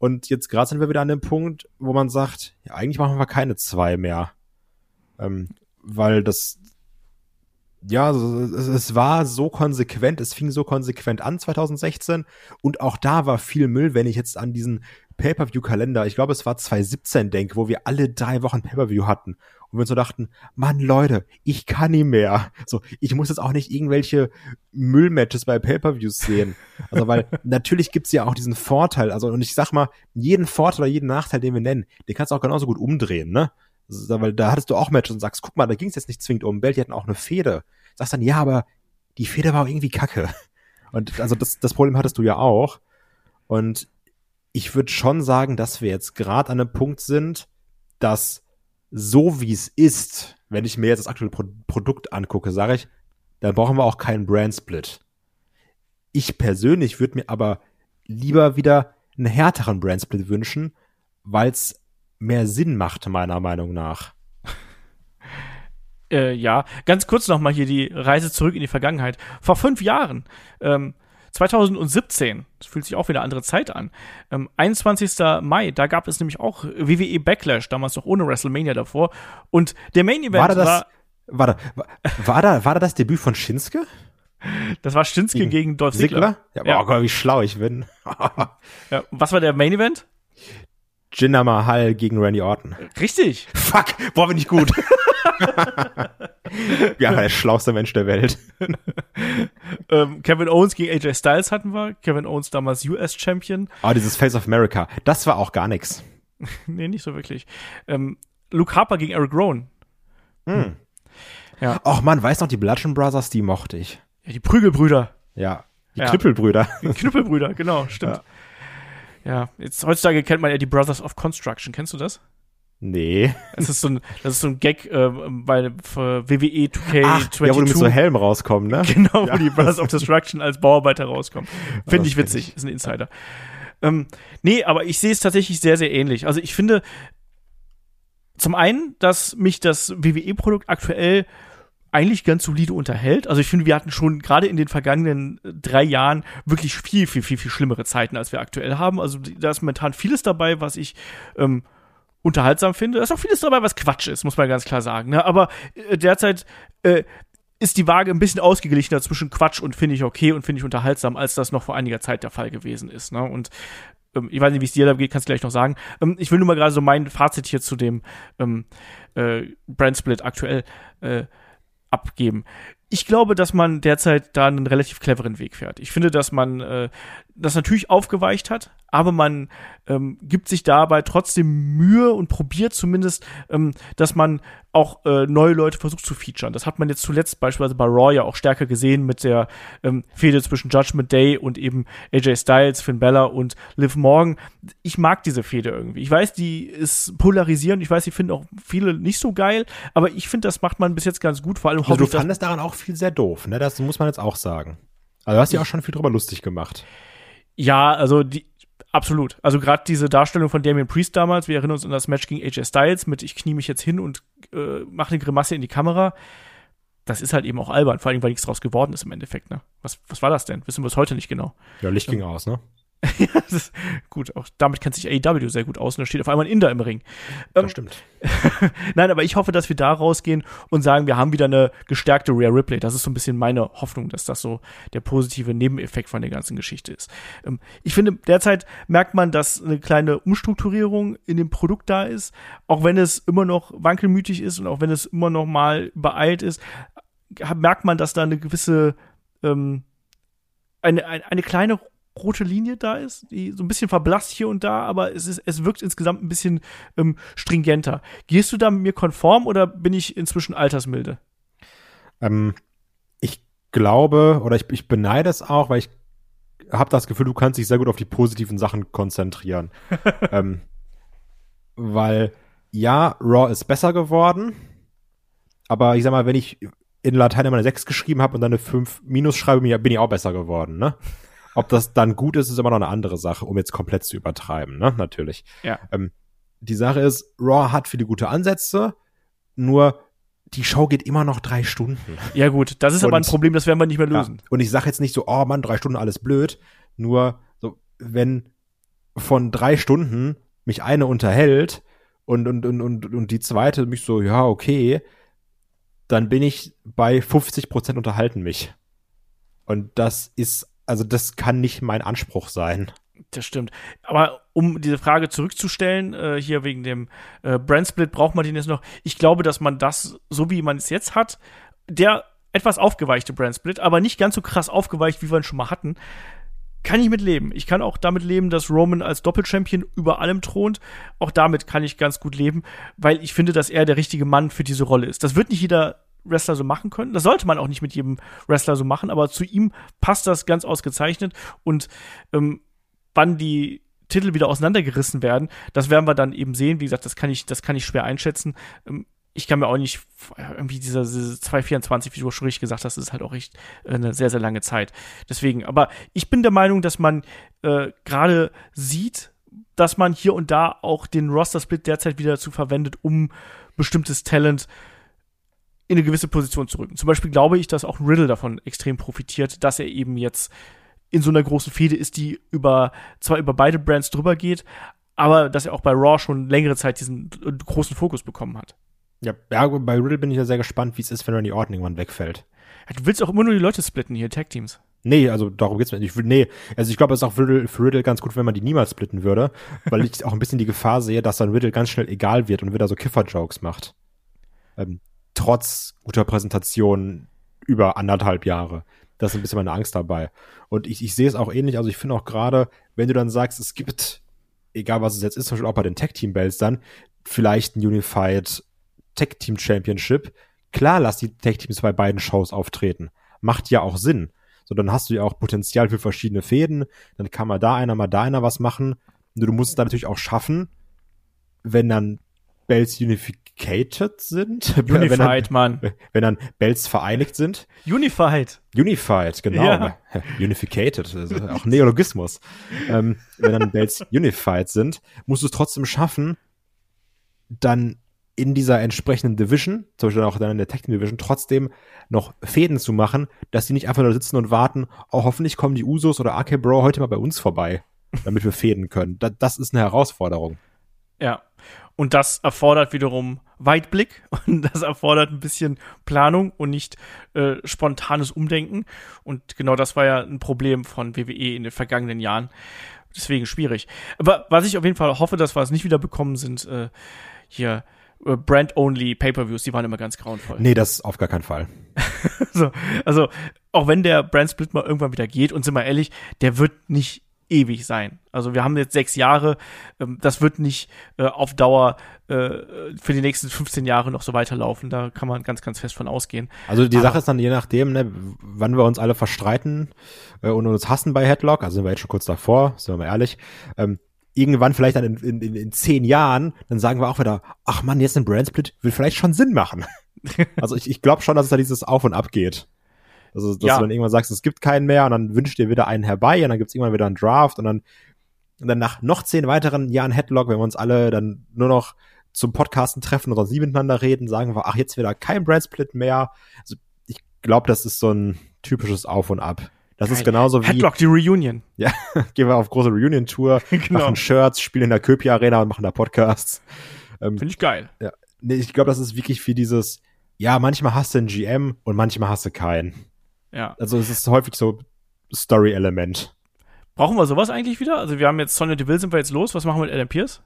und jetzt gerade sind wir wieder an dem Punkt, wo man sagt, ja, eigentlich machen wir keine zwei mehr. Ähm, weil das, ja, es, es, war so konsequent, es fing so konsequent an 2016 und auch da war viel Müll, wenn ich jetzt an diesen Pay-Per-View-Kalender, ich glaube, es war 2017 denke, wo wir alle drei Wochen Pay-Per-View hatten und wir so dachten, Mann, Leute, ich kann nie mehr. So, ich muss jetzt auch nicht irgendwelche Müllmatches bei Pay-Per-Views sehen. Also, weil (laughs) natürlich gibt's ja auch diesen Vorteil, also, und ich sag mal, jeden Vorteil oder jeden Nachteil, den wir nennen, den kannst du auch genauso gut umdrehen, ne? Also, weil da hattest du auch Matches und sagst, guck mal, da ging's jetzt nicht zwingend um Belt, die hatten auch eine Fehde. Sagst dann, ja, aber die Fehde war auch irgendwie kacke. Und also das, das Problem hattest du ja auch. Und ich würde schon sagen, dass wir jetzt gerade an einem Punkt sind, dass so wie es ist, wenn ich mir jetzt das aktuelle Pro Produkt angucke, sage ich, dann brauchen wir auch keinen Brand Split. Ich persönlich würde mir aber lieber wieder einen härteren Brand Split wünschen, weil es mehr Sinn macht, meiner Meinung nach. Äh, ja, ganz kurz nochmal hier die Reise zurück in die Vergangenheit. Vor fünf Jahren, ähm, 2017, das fühlt sich auch wieder andere Zeit an, ähm, 21. Mai, da gab es nämlich auch WWE Backlash, damals noch ohne WrestleMania davor. Und der Main Event War da das, war, war, da, war, war da, war da das Debüt von Shinsuke? das war Shinsuke gegen, gegen Dolph Ziggler. Ja, ja. Oh Gott, wie schlau ich bin. Ja, was war der Main Event? Jinder Mahal gegen Randy Orton. Richtig. Fuck, boah, bin ich gut. (laughs) ja, der schlauste Mensch der Welt. (laughs) ähm, Kevin Owens gegen AJ Styles hatten wir. Kevin Owens damals US-Champion. Oh, dieses Face of America. Das war auch gar nix. (laughs) nee, nicht so wirklich. Ähm, Luke Harper gegen Eric Rowan. Hm. Ja. Och man, weiß noch, die Bludgeon Brothers, die mochte ich. Ja, die Prügelbrüder. Ja, die Ja. Knüppelbrüder. Die Knüppelbrüder, genau, stimmt. Ja. Jetzt heutzutage kennt man ja die Brothers of Construction. Kennst du das? Nee. Das ist so ein, das ist so ein Gag äh, bei WWE 2K22. Ach, ja, wo du mit so Helm rauskommen, ne? (laughs) Genau, Ja. wo die Brothers of Destruction als Bauarbeiter rauskommen. Finde ich witzig, ist ein Insider. Ähm, nee, aber ich sehe es tatsächlich sehr, sehr ähnlich. Also ich finde zum einen, dass mich das WWE-Produkt aktuell eigentlich ganz solide unterhält. Also ich finde, wir hatten schon gerade in den vergangenen äh, drei Jahren wirklich viel, viel, viel, viel schlimmere Zeiten, als wir aktuell haben. Also da ist momentan vieles dabei, was ich ähm, unterhaltsam finde. Da ist auch vieles dabei, was Quatsch ist, muss man ganz klar sagen. Ne? Aber äh, derzeit äh, ist die Waage ein bisschen ausgeglichener zwischen Quatsch und finde ich okay und finde ich unterhaltsam, als das noch vor einiger Zeit der Fall gewesen ist. Ne? Und ähm, ich weiß nicht, wie es dir da geht, kannst du gleich noch sagen. Ähm, ich will nur mal gerade so mein Fazit hier zu dem ähm, äh, Brand Split aktuell äh, abgeben. Ich glaube, dass man derzeit da einen relativ cleveren Weg fährt. Ich finde, dass man äh, das natürlich aufgeweicht hat, aber man ähm, gibt sich dabei trotzdem Mühe und probiert zumindest, ähm, dass man auch äh, neue Leute versucht zu featuren. Das hat man jetzt zuletzt beispielsweise bei Raw ja auch stärker gesehen mit der ähm, Fehde zwischen Judgment Day und eben AJ Styles, Finn Balor und Liv Morgan. Ich mag diese Fehde irgendwie. Ich weiß, die ist polarisierend. Ich weiß, die finden auch viele nicht so geil, aber ich finde, das macht man bis jetzt ganz gut. Vor allem Also du fandest daran auch viel sehr doof, ne? Das muss man jetzt auch sagen. Also du hast ja auch schon viel drüber lustig gemacht. Ja, also die absolut. Also gerade diese Darstellung von Damien Priest damals, wir erinnern uns an das Match gegen AJ Styles mit ich knie mich jetzt hin und äh, mache eine Grimasse in die Kamera. Das ist halt eben auch albern, vor allem weil nichts draus geworden ist im Endeffekt, ne? Was, was war das denn? Wissen wir es heute nicht genau. Ja, Licht ging aus, ne? (laughs) das ist, gut, auch damit kennt sich AEW sehr gut aus und da steht auf einmal ein Inder im Ring. Ähm, Das stimmt. (laughs) Nein, aber ich hoffe, dass wir da rausgehen und sagen, wir haben wieder eine gestärkte Rare Ripley. Das ist so ein bisschen meine Hoffnung, dass das so der positive Nebeneffekt von der ganzen Geschichte ist. Ähm, ich finde, derzeit merkt man, dass eine kleine Umstrukturierung in dem Produkt da ist, auch wenn es immer noch wankelmütig ist und auch wenn es immer noch mal beeilt ist, merkt man, dass da eine gewisse ähm, eine, eine, eine kleine rote Linie da ist, die so ein bisschen verblasst hier und da, aber es, ist, es wirkt insgesamt ein bisschen ähm, stringenter. Gehst du da mit mir konform oder bin ich inzwischen altersmilde? Ähm, ich glaube, oder ich, ich beneide es auch, weil ich habe das Gefühl, du kannst dich sehr gut auf die positiven Sachen konzentrieren. (laughs) ähm, weil, ja, Raw ist besser geworden, aber ich sag mal, wenn ich in Latein immer eine 6 geschrieben habe und dann eine 5 minus schreibe, bin ich- bin ich auch besser geworden, ne? Ob das dann gut ist, ist immer noch eine andere Sache, um jetzt komplett zu übertreiben, ne? Natürlich. Ja. Ähm, die Sache ist, Raw hat viele gute Ansätze, nur die Show geht immer noch drei Stunden. Ja gut, das ist aber ein Und- Problem, das werden wir nicht mehr lösen. Ja. Und ich sage jetzt nicht so, oh Mann, drei Stunden alles blöd. Nur so, wenn von drei Stunden mich eine unterhält und, und, und, und, und die zweite mich so, ja, okay, dann bin ich bei 50 Prozent unterhalten mich. Und das ist, also das kann nicht mein Anspruch sein. Das stimmt. Aber um diese Frage zurückzustellen, äh, hier wegen dem äh, Brandsplit, braucht man den jetzt noch. Ich glaube, dass man das, so wie man es jetzt hat, der etwas aufgeweichte Brandsplit, aber nicht ganz so krass aufgeweicht, wie wir ihn schon mal hatten, kann ich mit leben. Ich kann auch damit leben, dass Roman als Doppelchampion über allem thront. Auch damit kann ich ganz gut leben, weil ich finde, dass er der richtige Mann für diese Rolle ist. Das wird nicht jeder Wrestler so machen können. Das sollte man auch nicht mit jedem Wrestler so machen, aber zu ihm passt das ganz ausgezeichnet. Und ähm, wann die Titel wieder auseinandergerissen werden, das werden wir dann eben sehen. Wie gesagt, das kann ich, das kann ich schwer einschätzen. Ähm, ich kann mir auch nicht, irgendwie dieser, diese 224, wie du schon richtig gesagt hast, ist halt auch echt äh, eine sehr, sehr lange Zeit. Deswegen, aber ich bin der Meinung, dass man äh, gerade sieht, dass man hier und da auch den Roster-Split derzeit wieder dazu verwendet, um bestimmtes Talent in eine gewisse Position zu rücken. Zum Beispiel glaube ich, dass auch Riddle davon extrem profitiert, dass er eben jetzt in so einer großen Fehde ist, die über zwar über beide Brands drüber geht, aber dass er auch bei Raw schon längere Zeit diesen äh, großen Fokus bekommen hat. Ja, ja, bei Riddle bin ich ja sehr gespannt, wie es ist, wenn Randy Orton irgendwann wegfällt. Ja, du willst auch immer nur die Leute splitten hier, Tag-Teams. Nee, also darum geht's mir nicht. Nee, also ich glaube, es ist auch für Riddle, für Riddle ganz gut, wenn man die niemals splitten würde, (laughs) weil ich auch ein bisschen die Gefahr sehe, dass dann Riddle ganz schnell egal wird und wieder so Kiffer-Jokes macht. Ähm, trotz guter Präsentation über anderthalb Jahre. Das ist ein bisschen meine Angst dabei. Und ich, ich sehe es auch ähnlich. Also ich finde auch gerade, wenn du dann sagst, es gibt, egal was es jetzt ist, zum Beispiel auch bei den Tech Team Bells dann, vielleicht ein Unified Tech Team Championship. Klar, lass die Tech Teams bei beiden Shows auftreten. Macht ja auch Sinn. So, dann hast du ja auch Potenzial für verschiedene Fäden. Dann kann mal da einer, mal da einer was machen. Und du musst es dann natürlich auch schaffen, wenn dann Bells unificated sind. Unified, (laughs) wenn dann, Mann. (laughs) Wenn dann Bells vereinigt sind. Unified. Unified, genau. Ja. (laughs) Unificated, also auch Neologismus. ähm, wenn dann Bells unified sind, musst du es trotzdem schaffen, dann in dieser entsprechenden Division, zum Beispiel auch dann in der Tech Division, trotzdem noch Fäden zu machen, dass die nicht einfach nur sitzen und warten, oh, hoffentlich kommen die Usos oder AK Bro heute mal bei uns vorbei, damit wir fäden können. Da, das ist eine Herausforderung. Ja. Und das erfordert wiederum Weitblick (laughs) und das erfordert ein bisschen Planung und nicht äh, spontanes Umdenken. Und genau das war ja ein Problem von WWE in den vergangenen Jahren. Deswegen schwierig. Aber was ich auf jeden Fall hoffe, dass wir es nicht wieder bekommen, sind äh, hier äh, Brand-only Pay-per-Views. Die waren immer ganz grauenvoll. Nee, das auf gar keinen Fall. (laughs) so, also auch wenn der Brand-Split mal irgendwann wieder geht und sind wir ehrlich, der wird nicht ewig sein. Also wir haben jetzt sechs Jahre, ähm, das wird nicht äh, auf Dauer äh, für die nächsten 15 Jahre noch so weiterlaufen. Da kann man ganz, ganz fest von ausgehen. Also die Aber- Sache ist dann je nachdem, ne, wann wir uns alle verstreiten äh, und uns hassen bei Headlock, also sind wir jetzt schon kurz davor, sind wir mal ehrlich, ähm, irgendwann vielleicht dann in, in, in, in zehn Jahren, dann sagen wir auch wieder, ach man, jetzt ein Brandsplit will vielleicht schon Sinn machen. (laughs) also ich, ich glaube schon, dass es da dieses Auf und Ab geht. Also, dass Ja. du dann irgendwann sagst, es gibt keinen mehr und dann wünscht dir wieder einen herbei und dann gibt's irgendwann wieder einen Draft und dann, und dann nach noch zehn weiteren Jahren Headlock, wenn wir uns alle dann nur noch zum Podcasten treffen oder sie miteinander reden, sagen wir, ach, jetzt wieder kein Brandsplit mehr. Also ich glaube, das ist so ein typisches Auf und Ab. Das ist Geil. genauso wie, Headlock, die Reunion. ja, (laughs) gehen wir auf große Reunion-Tour, (laughs) Genau. machen Shirts, spielen in der Köpi Arena und machen da Podcasts. Ähm, Finde ich geil. nee, ich glaube, das ist wirklich für dieses, ja, manchmal hast du einen GM und manchmal hast du keinen. Ja. Also es ist häufig so Story-Element. Brauchen wir sowas eigentlich wieder? Also wir haben jetzt Sonja Deville, sind wir jetzt los? Was machen wir mit Adam Pierce?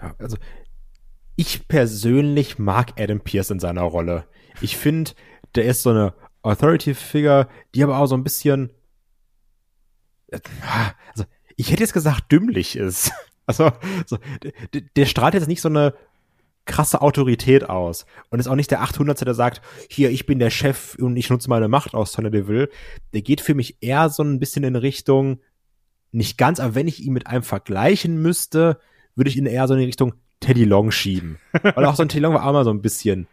Ja, also ich persönlich mag Adam Pierce in seiner Rolle. Ich finde, der ist so eine Authority-Figure, die aber auch so ein bisschen, also ich hätte jetzt gesagt, dümmlich ist. (laughs) Also, so, der, der strahlt jetzt nicht so eine krasse Autorität aus und ist auch nicht der 800. der sagt, hier, ich bin der Chef und ich nutze meine Macht aus, Sonny Deville. Der geht für mich eher so ein bisschen in Richtung, nicht ganz, aber wenn ich ihn mit einem vergleichen müsste, würde ich ihn eher so in die Richtung Teddy Long schieben. Weil auch so ein Teddy Long war auch mal so ein bisschen,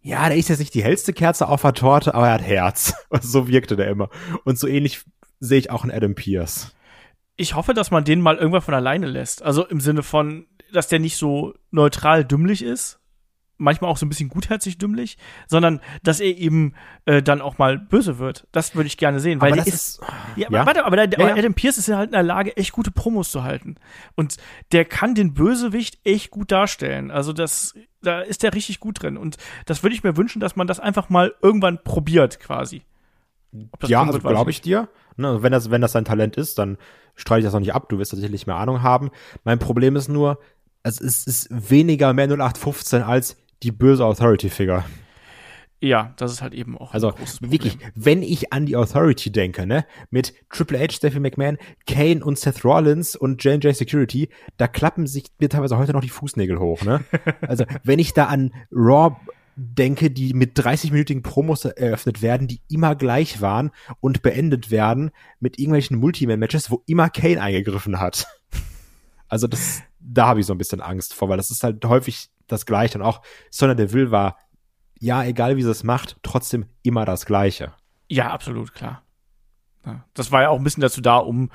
ja, der ist jetzt nicht die hellste Kerze auf der Torte, aber er hat Herz. (laughs) so wirkte der immer. Und so ähnlich sehe ich auch einen Adam Pierce. Ich hoffe, dass man den mal irgendwann von alleine lässt. Also im Sinne von, dass der nicht so neutral dümmlich ist, manchmal auch so ein bisschen gutherzig dümmlich, sondern dass er eben äh, dann auch mal böse wird. Das würde ich gerne sehen, weil aber das ist, ist, Ja, Ja. warte, aber der, der Ja, ja. Adam Pierce ist halt in der Lage, echt gute Promos zu halten. Und der kann den Bösewicht echt gut darstellen. Also das, da ist der richtig gut drin. Und das würde ich mir wünschen, dass man das einfach mal irgendwann probiert, quasi. Ob das ja, also glaube ich ich dir. Ne, also wenn das, wenn das dein Talent ist, dann streite ich das noch nicht ab. Du wirst tatsächlich mehr Ahnung haben. Mein Problem ist nur, es ist, weniger mehr 0815 als die böse Authority-Figure. Ja, das ist halt eben auch Also wirklich, wenn ich an die Authority denke, ne, mit Triple H, Stephanie McMahon, Kane und Seth Rollins und J&J Security, da klappen sich mir teilweise heute noch die Fußnägel hoch, ne? (laughs) Also, wenn ich da an Raw denke, die mit 30-minütigen Promos eröffnet werden, die immer gleich waren und beendet werden mit irgendwelchen Multiman-Matches, wo immer Kane eingegriffen hat. Also das, da habe ich so ein bisschen Angst vor, weil das ist halt häufig das Gleiche und auch Sonja Deville war ja, egal wie sie es macht, trotzdem immer das Gleiche. Ja, absolut, klar. Ja, das war ja auch ein bisschen dazu da, um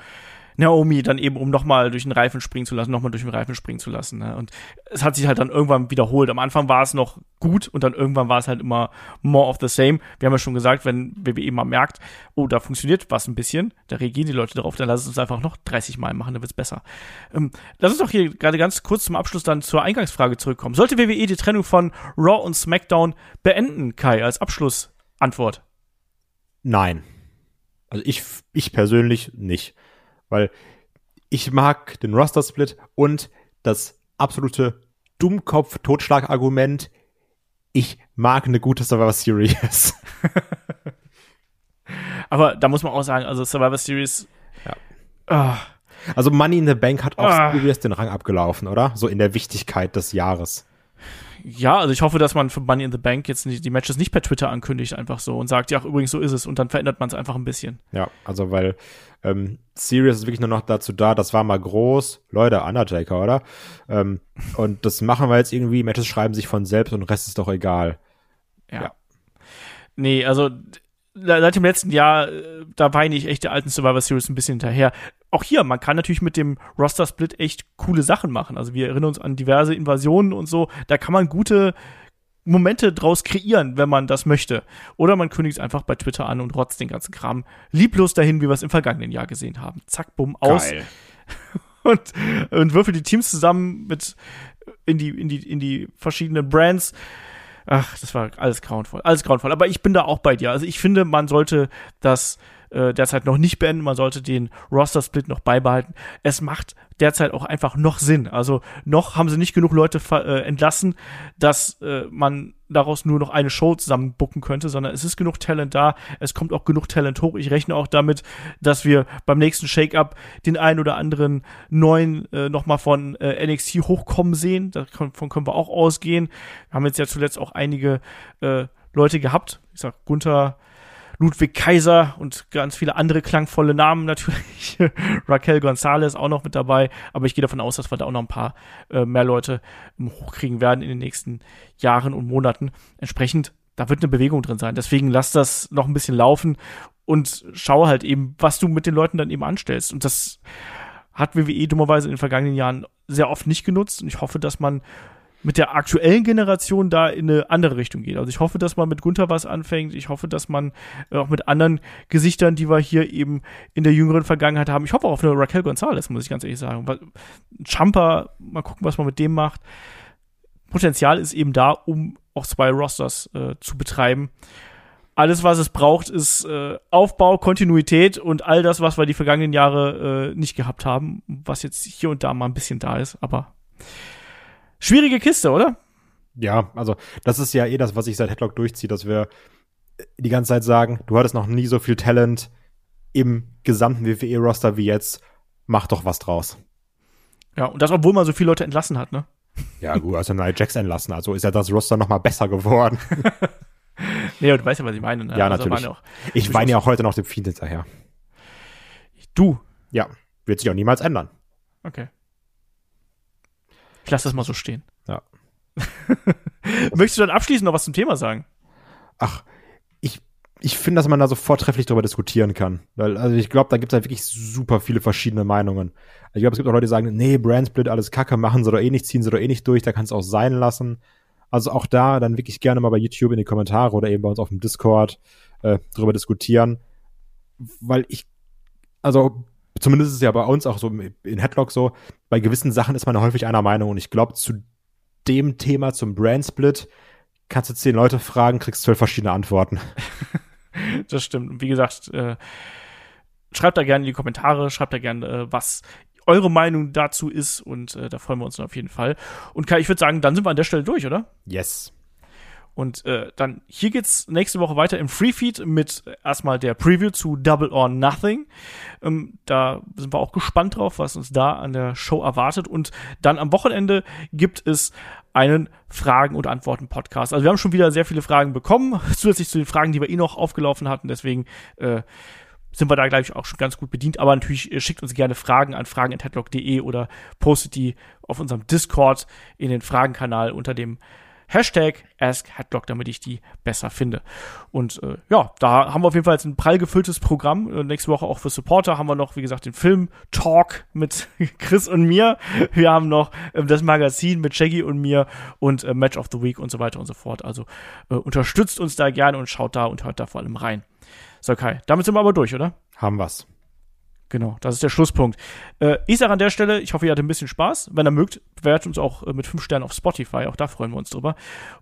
Naomi dann eben, um nochmal durch den Reifen springen zu lassen, nochmal durch den Reifen springen zu lassen. Ne? Und es hat sich halt dann irgendwann wiederholt. Am Anfang war es noch gut und dann irgendwann war es halt immer more of the same. Wir haben ja schon gesagt, wenn WWE mal merkt, oh, da funktioniert was ein bisschen, da reagieren die Leute darauf, dann lass es uns einfach noch 30 Mal machen, dann wird's besser. Ähm, lass uns doch hier gerade ganz kurz zum Abschluss dann zur Eingangsfrage zurückkommen. Sollte WWE die Trennung von Raw und SmackDown beenden, Kai, als Abschlussantwort? Nein. Also ich, ich persönlich nicht. Weil ich mag den Roster-Split und das absolute Dummkopf-Totschlag-Argument. Ich mag eine gute Survivor Series. (laughs) Aber da muss man auch sagen, also Survivor Series. Ja. Oh. Also Money in the Bank hat auch oh. den Rang abgelaufen, oder? So in der Wichtigkeit des Jahres. Ja, also ich hoffe, dass man für Money in the Bank jetzt die Matches nicht per Twitter ankündigt, einfach so und sagt, ja, übrigens, so ist es. Und dann verändert man es einfach ein bisschen. Ja, also weil ähm, Sirius ist wirklich nur noch dazu da, das war mal groß. Leute, Undertaker, oder? Ähm, und das machen wir jetzt irgendwie, Matches schreiben sich von selbst und Rest ist doch egal. Ja. ja. Nee, also seit dem letzten Jahr, äh, da weine ich echt der alten Survivor Series ein bisschen hinterher. Auch hier, man kann natürlich mit dem Roster-Split echt coole Sachen machen. Also wir erinnern uns an diverse Invasionen und so. Da kann man gute Momente draus kreieren, wenn man das möchte. Oder man kündigt es einfach bei Twitter an und rotzt den ganzen Kram lieblos dahin, wie wir es im vergangenen Jahr gesehen haben. Zack, bumm, aus. Geil. (laughs) und, und würfel die Teams zusammen mit in die, in die, in die verschiedenen Brands. Ach, das war alles grauenvoll. Alles grauenvoll. Aber ich bin da auch bei dir. Also ich finde, man sollte das äh, derzeit noch nicht beenden. Man sollte den Roster-Split noch beibehalten. Es macht derzeit auch einfach noch Sinn. Also noch haben sie nicht genug Leute äh, entlassen, dass äh, man daraus nur noch eine Show zusammen bucken könnte, sondern es ist genug Talent da, es kommt auch genug Talent hoch. Ich rechne auch damit, dass wir beim nächsten Shake-Up den einen oder anderen neuen äh, nochmal von äh, NXT hochkommen sehen. Davon können wir auch ausgehen. Wir haben jetzt ja zuletzt auch einige äh, Leute gehabt. Ich sag Gunther, Ludwig Kaiser und ganz viele andere klangvolle Namen natürlich. (laughs) Raquel Gonzalez auch noch mit dabei. Aber ich gehe davon aus, dass wir da auch noch ein paar äh, mehr Leute hochkriegen werden in den nächsten Jahren und Monaten. Entsprechend, da wird eine Bewegung drin sein. Deswegen lass das noch ein bisschen laufen und schau halt eben, was du mit den Leuten dann eben anstellst. Und das hat WWE dummerweise in den vergangenen Jahren sehr oft nicht genutzt. Und ich hoffe, dass man mit der aktuellen Generation da in eine andere Richtung geht. Also ich hoffe, dass man mit Gunther was anfängt. Ich hoffe, dass man äh, auch mit anderen Gesichtern, die wir hier eben in der jüngeren Vergangenheit haben. Ich hoffe auch auf eine Raquel Gonzalez, muss ich ganz ehrlich sagen. Champa, mal gucken, was man mit dem macht. Potenzial ist eben da, um auch zwei Rosters äh, zu betreiben. Alles, was es braucht, ist äh, Aufbau, Kontinuität und all das, was wir die vergangenen Jahre äh, nicht gehabt haben, was jetzt hier und da mal ein bisschen da ist. Aber Schwierige Kiste, oder? Ja, also das ist ja eh das, was ich seit Headlock durchziehe, dass wir die ganze Zeit sagen, du hattest noch nie so viel Talent im gesamten WWE-Roster wie jetzt. Mach doch was draus. Ja, und das, obwohl man so viele Leute entlassen hat, ne? Ja, gut, also Nia Jax entlassen, also ist ja das Roster noch mal besser geworden. (laughs) nee, du weißt ja, was ich meine. Ne? Ja, also natürlich. Auch, ich weine ja auch heute noch dem Fiend hinterher. Du? Ja, wird sich auch niemals ändern. Okay. Ich lasse das mal so stehen. Ja. (laughs) Möchtest du dann abschließend noch was zum Thema sagen? Ach, ich, ich finde, dass man da so vortrefflich darüber diskutieren kann. Weil, also ich glaube, da gibt es halt wirklich super viele verschiedene Meinungen. Ich glaube, es gibt auch Leute, die sagen, nee, Brandsplit, alles Kacke, machen sie doch eh nicht, ziehen sie doch eh nicht durch, da kann es auch sein lassen. Also auch da dann wirklich gerne mal bei YouTube in die Kommentare oder eben bei uns auf dem Discord äh, drüber diskutieren. Weil ich, also zumindest ist es ja bei uns auch so in Headlock so, bei gewissen Sachen ist man häufig einer Meinung und ich glaube, zu dem Thema, zum Brand-Split, kannst du zehn Leute fragen, kriegst zwölf verschiedene Antworten. (laughs) das stimmt. Und wie gesagt, äh, schreibt da gerne in die Kommentare, schreibt da gerne, äh, was eure Meinung dazu ist und äh, da freuen wir uns auf jeden Fall. Und Kai, ich würde sagen, dann sind wir an der Stelle durch, oder? Yes. Und äh, dann hier geht's nächste Woche weiter im Freefeed mit erstmal der Preview zu Double or Nothing. Ähm, da sind wir auch gespannt drauf, was uns da an der Show erwartet. Und dann am Wochenende gibt es einen Fragen- und Antworten-Podcast. Also wir haben schon wieder sehr viele Fragen bekommen, (laughs) zusätzlich zu den Fragen, die wir eh noch aufgelaufen hatten. Deswegen äh, sind wir da, glaube ich, auch schon ganz gut bedient. Aber natürlich äh, schickt uns gerne Fragen an fragen.headlock.de oder postet die auf unserem Discord in den Fragenkanal unter dem Hashtag AskHeadlock, damit ich die besser finde. Und äh, ja, da haben wir auf jeden Fall jetzt ein prall gefülltes Programm. Äh, nächste Woche auch für Supporter haben wir noch, wie gesagt, den Film-Talk mit (laughs) Chris und mir. Wir haben noch äh, das Magazin mit Shaggy und mir und äh, Match of the Week und so weiter und so fort. Also äh, unterstützt uns da gerne und schaut da und hört da vor allem rein. So, Kai, damit sind wir aber durch, oder? Haben wir's. Genau, das ist der Schlusspunkt. Äh, ich sage an der Stelle, ich hoffe, ihr hattet ein bisschen Spaß. Wenn ihr mögt, bewertet uns auch äh, mit 5 Sternen auf Spotify. Auch da freuen wir uns drüber.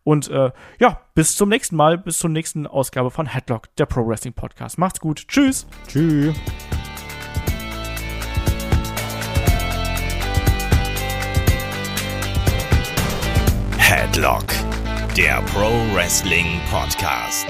Und äh, ja, bis zum nächsten Mal, bis zur nächsten Ausgabe von Headlock, der Pro Wrestling Podcast. Macht's gut. Tschüss. Tschüss. Headlock, der Pro Wrestling Podcast.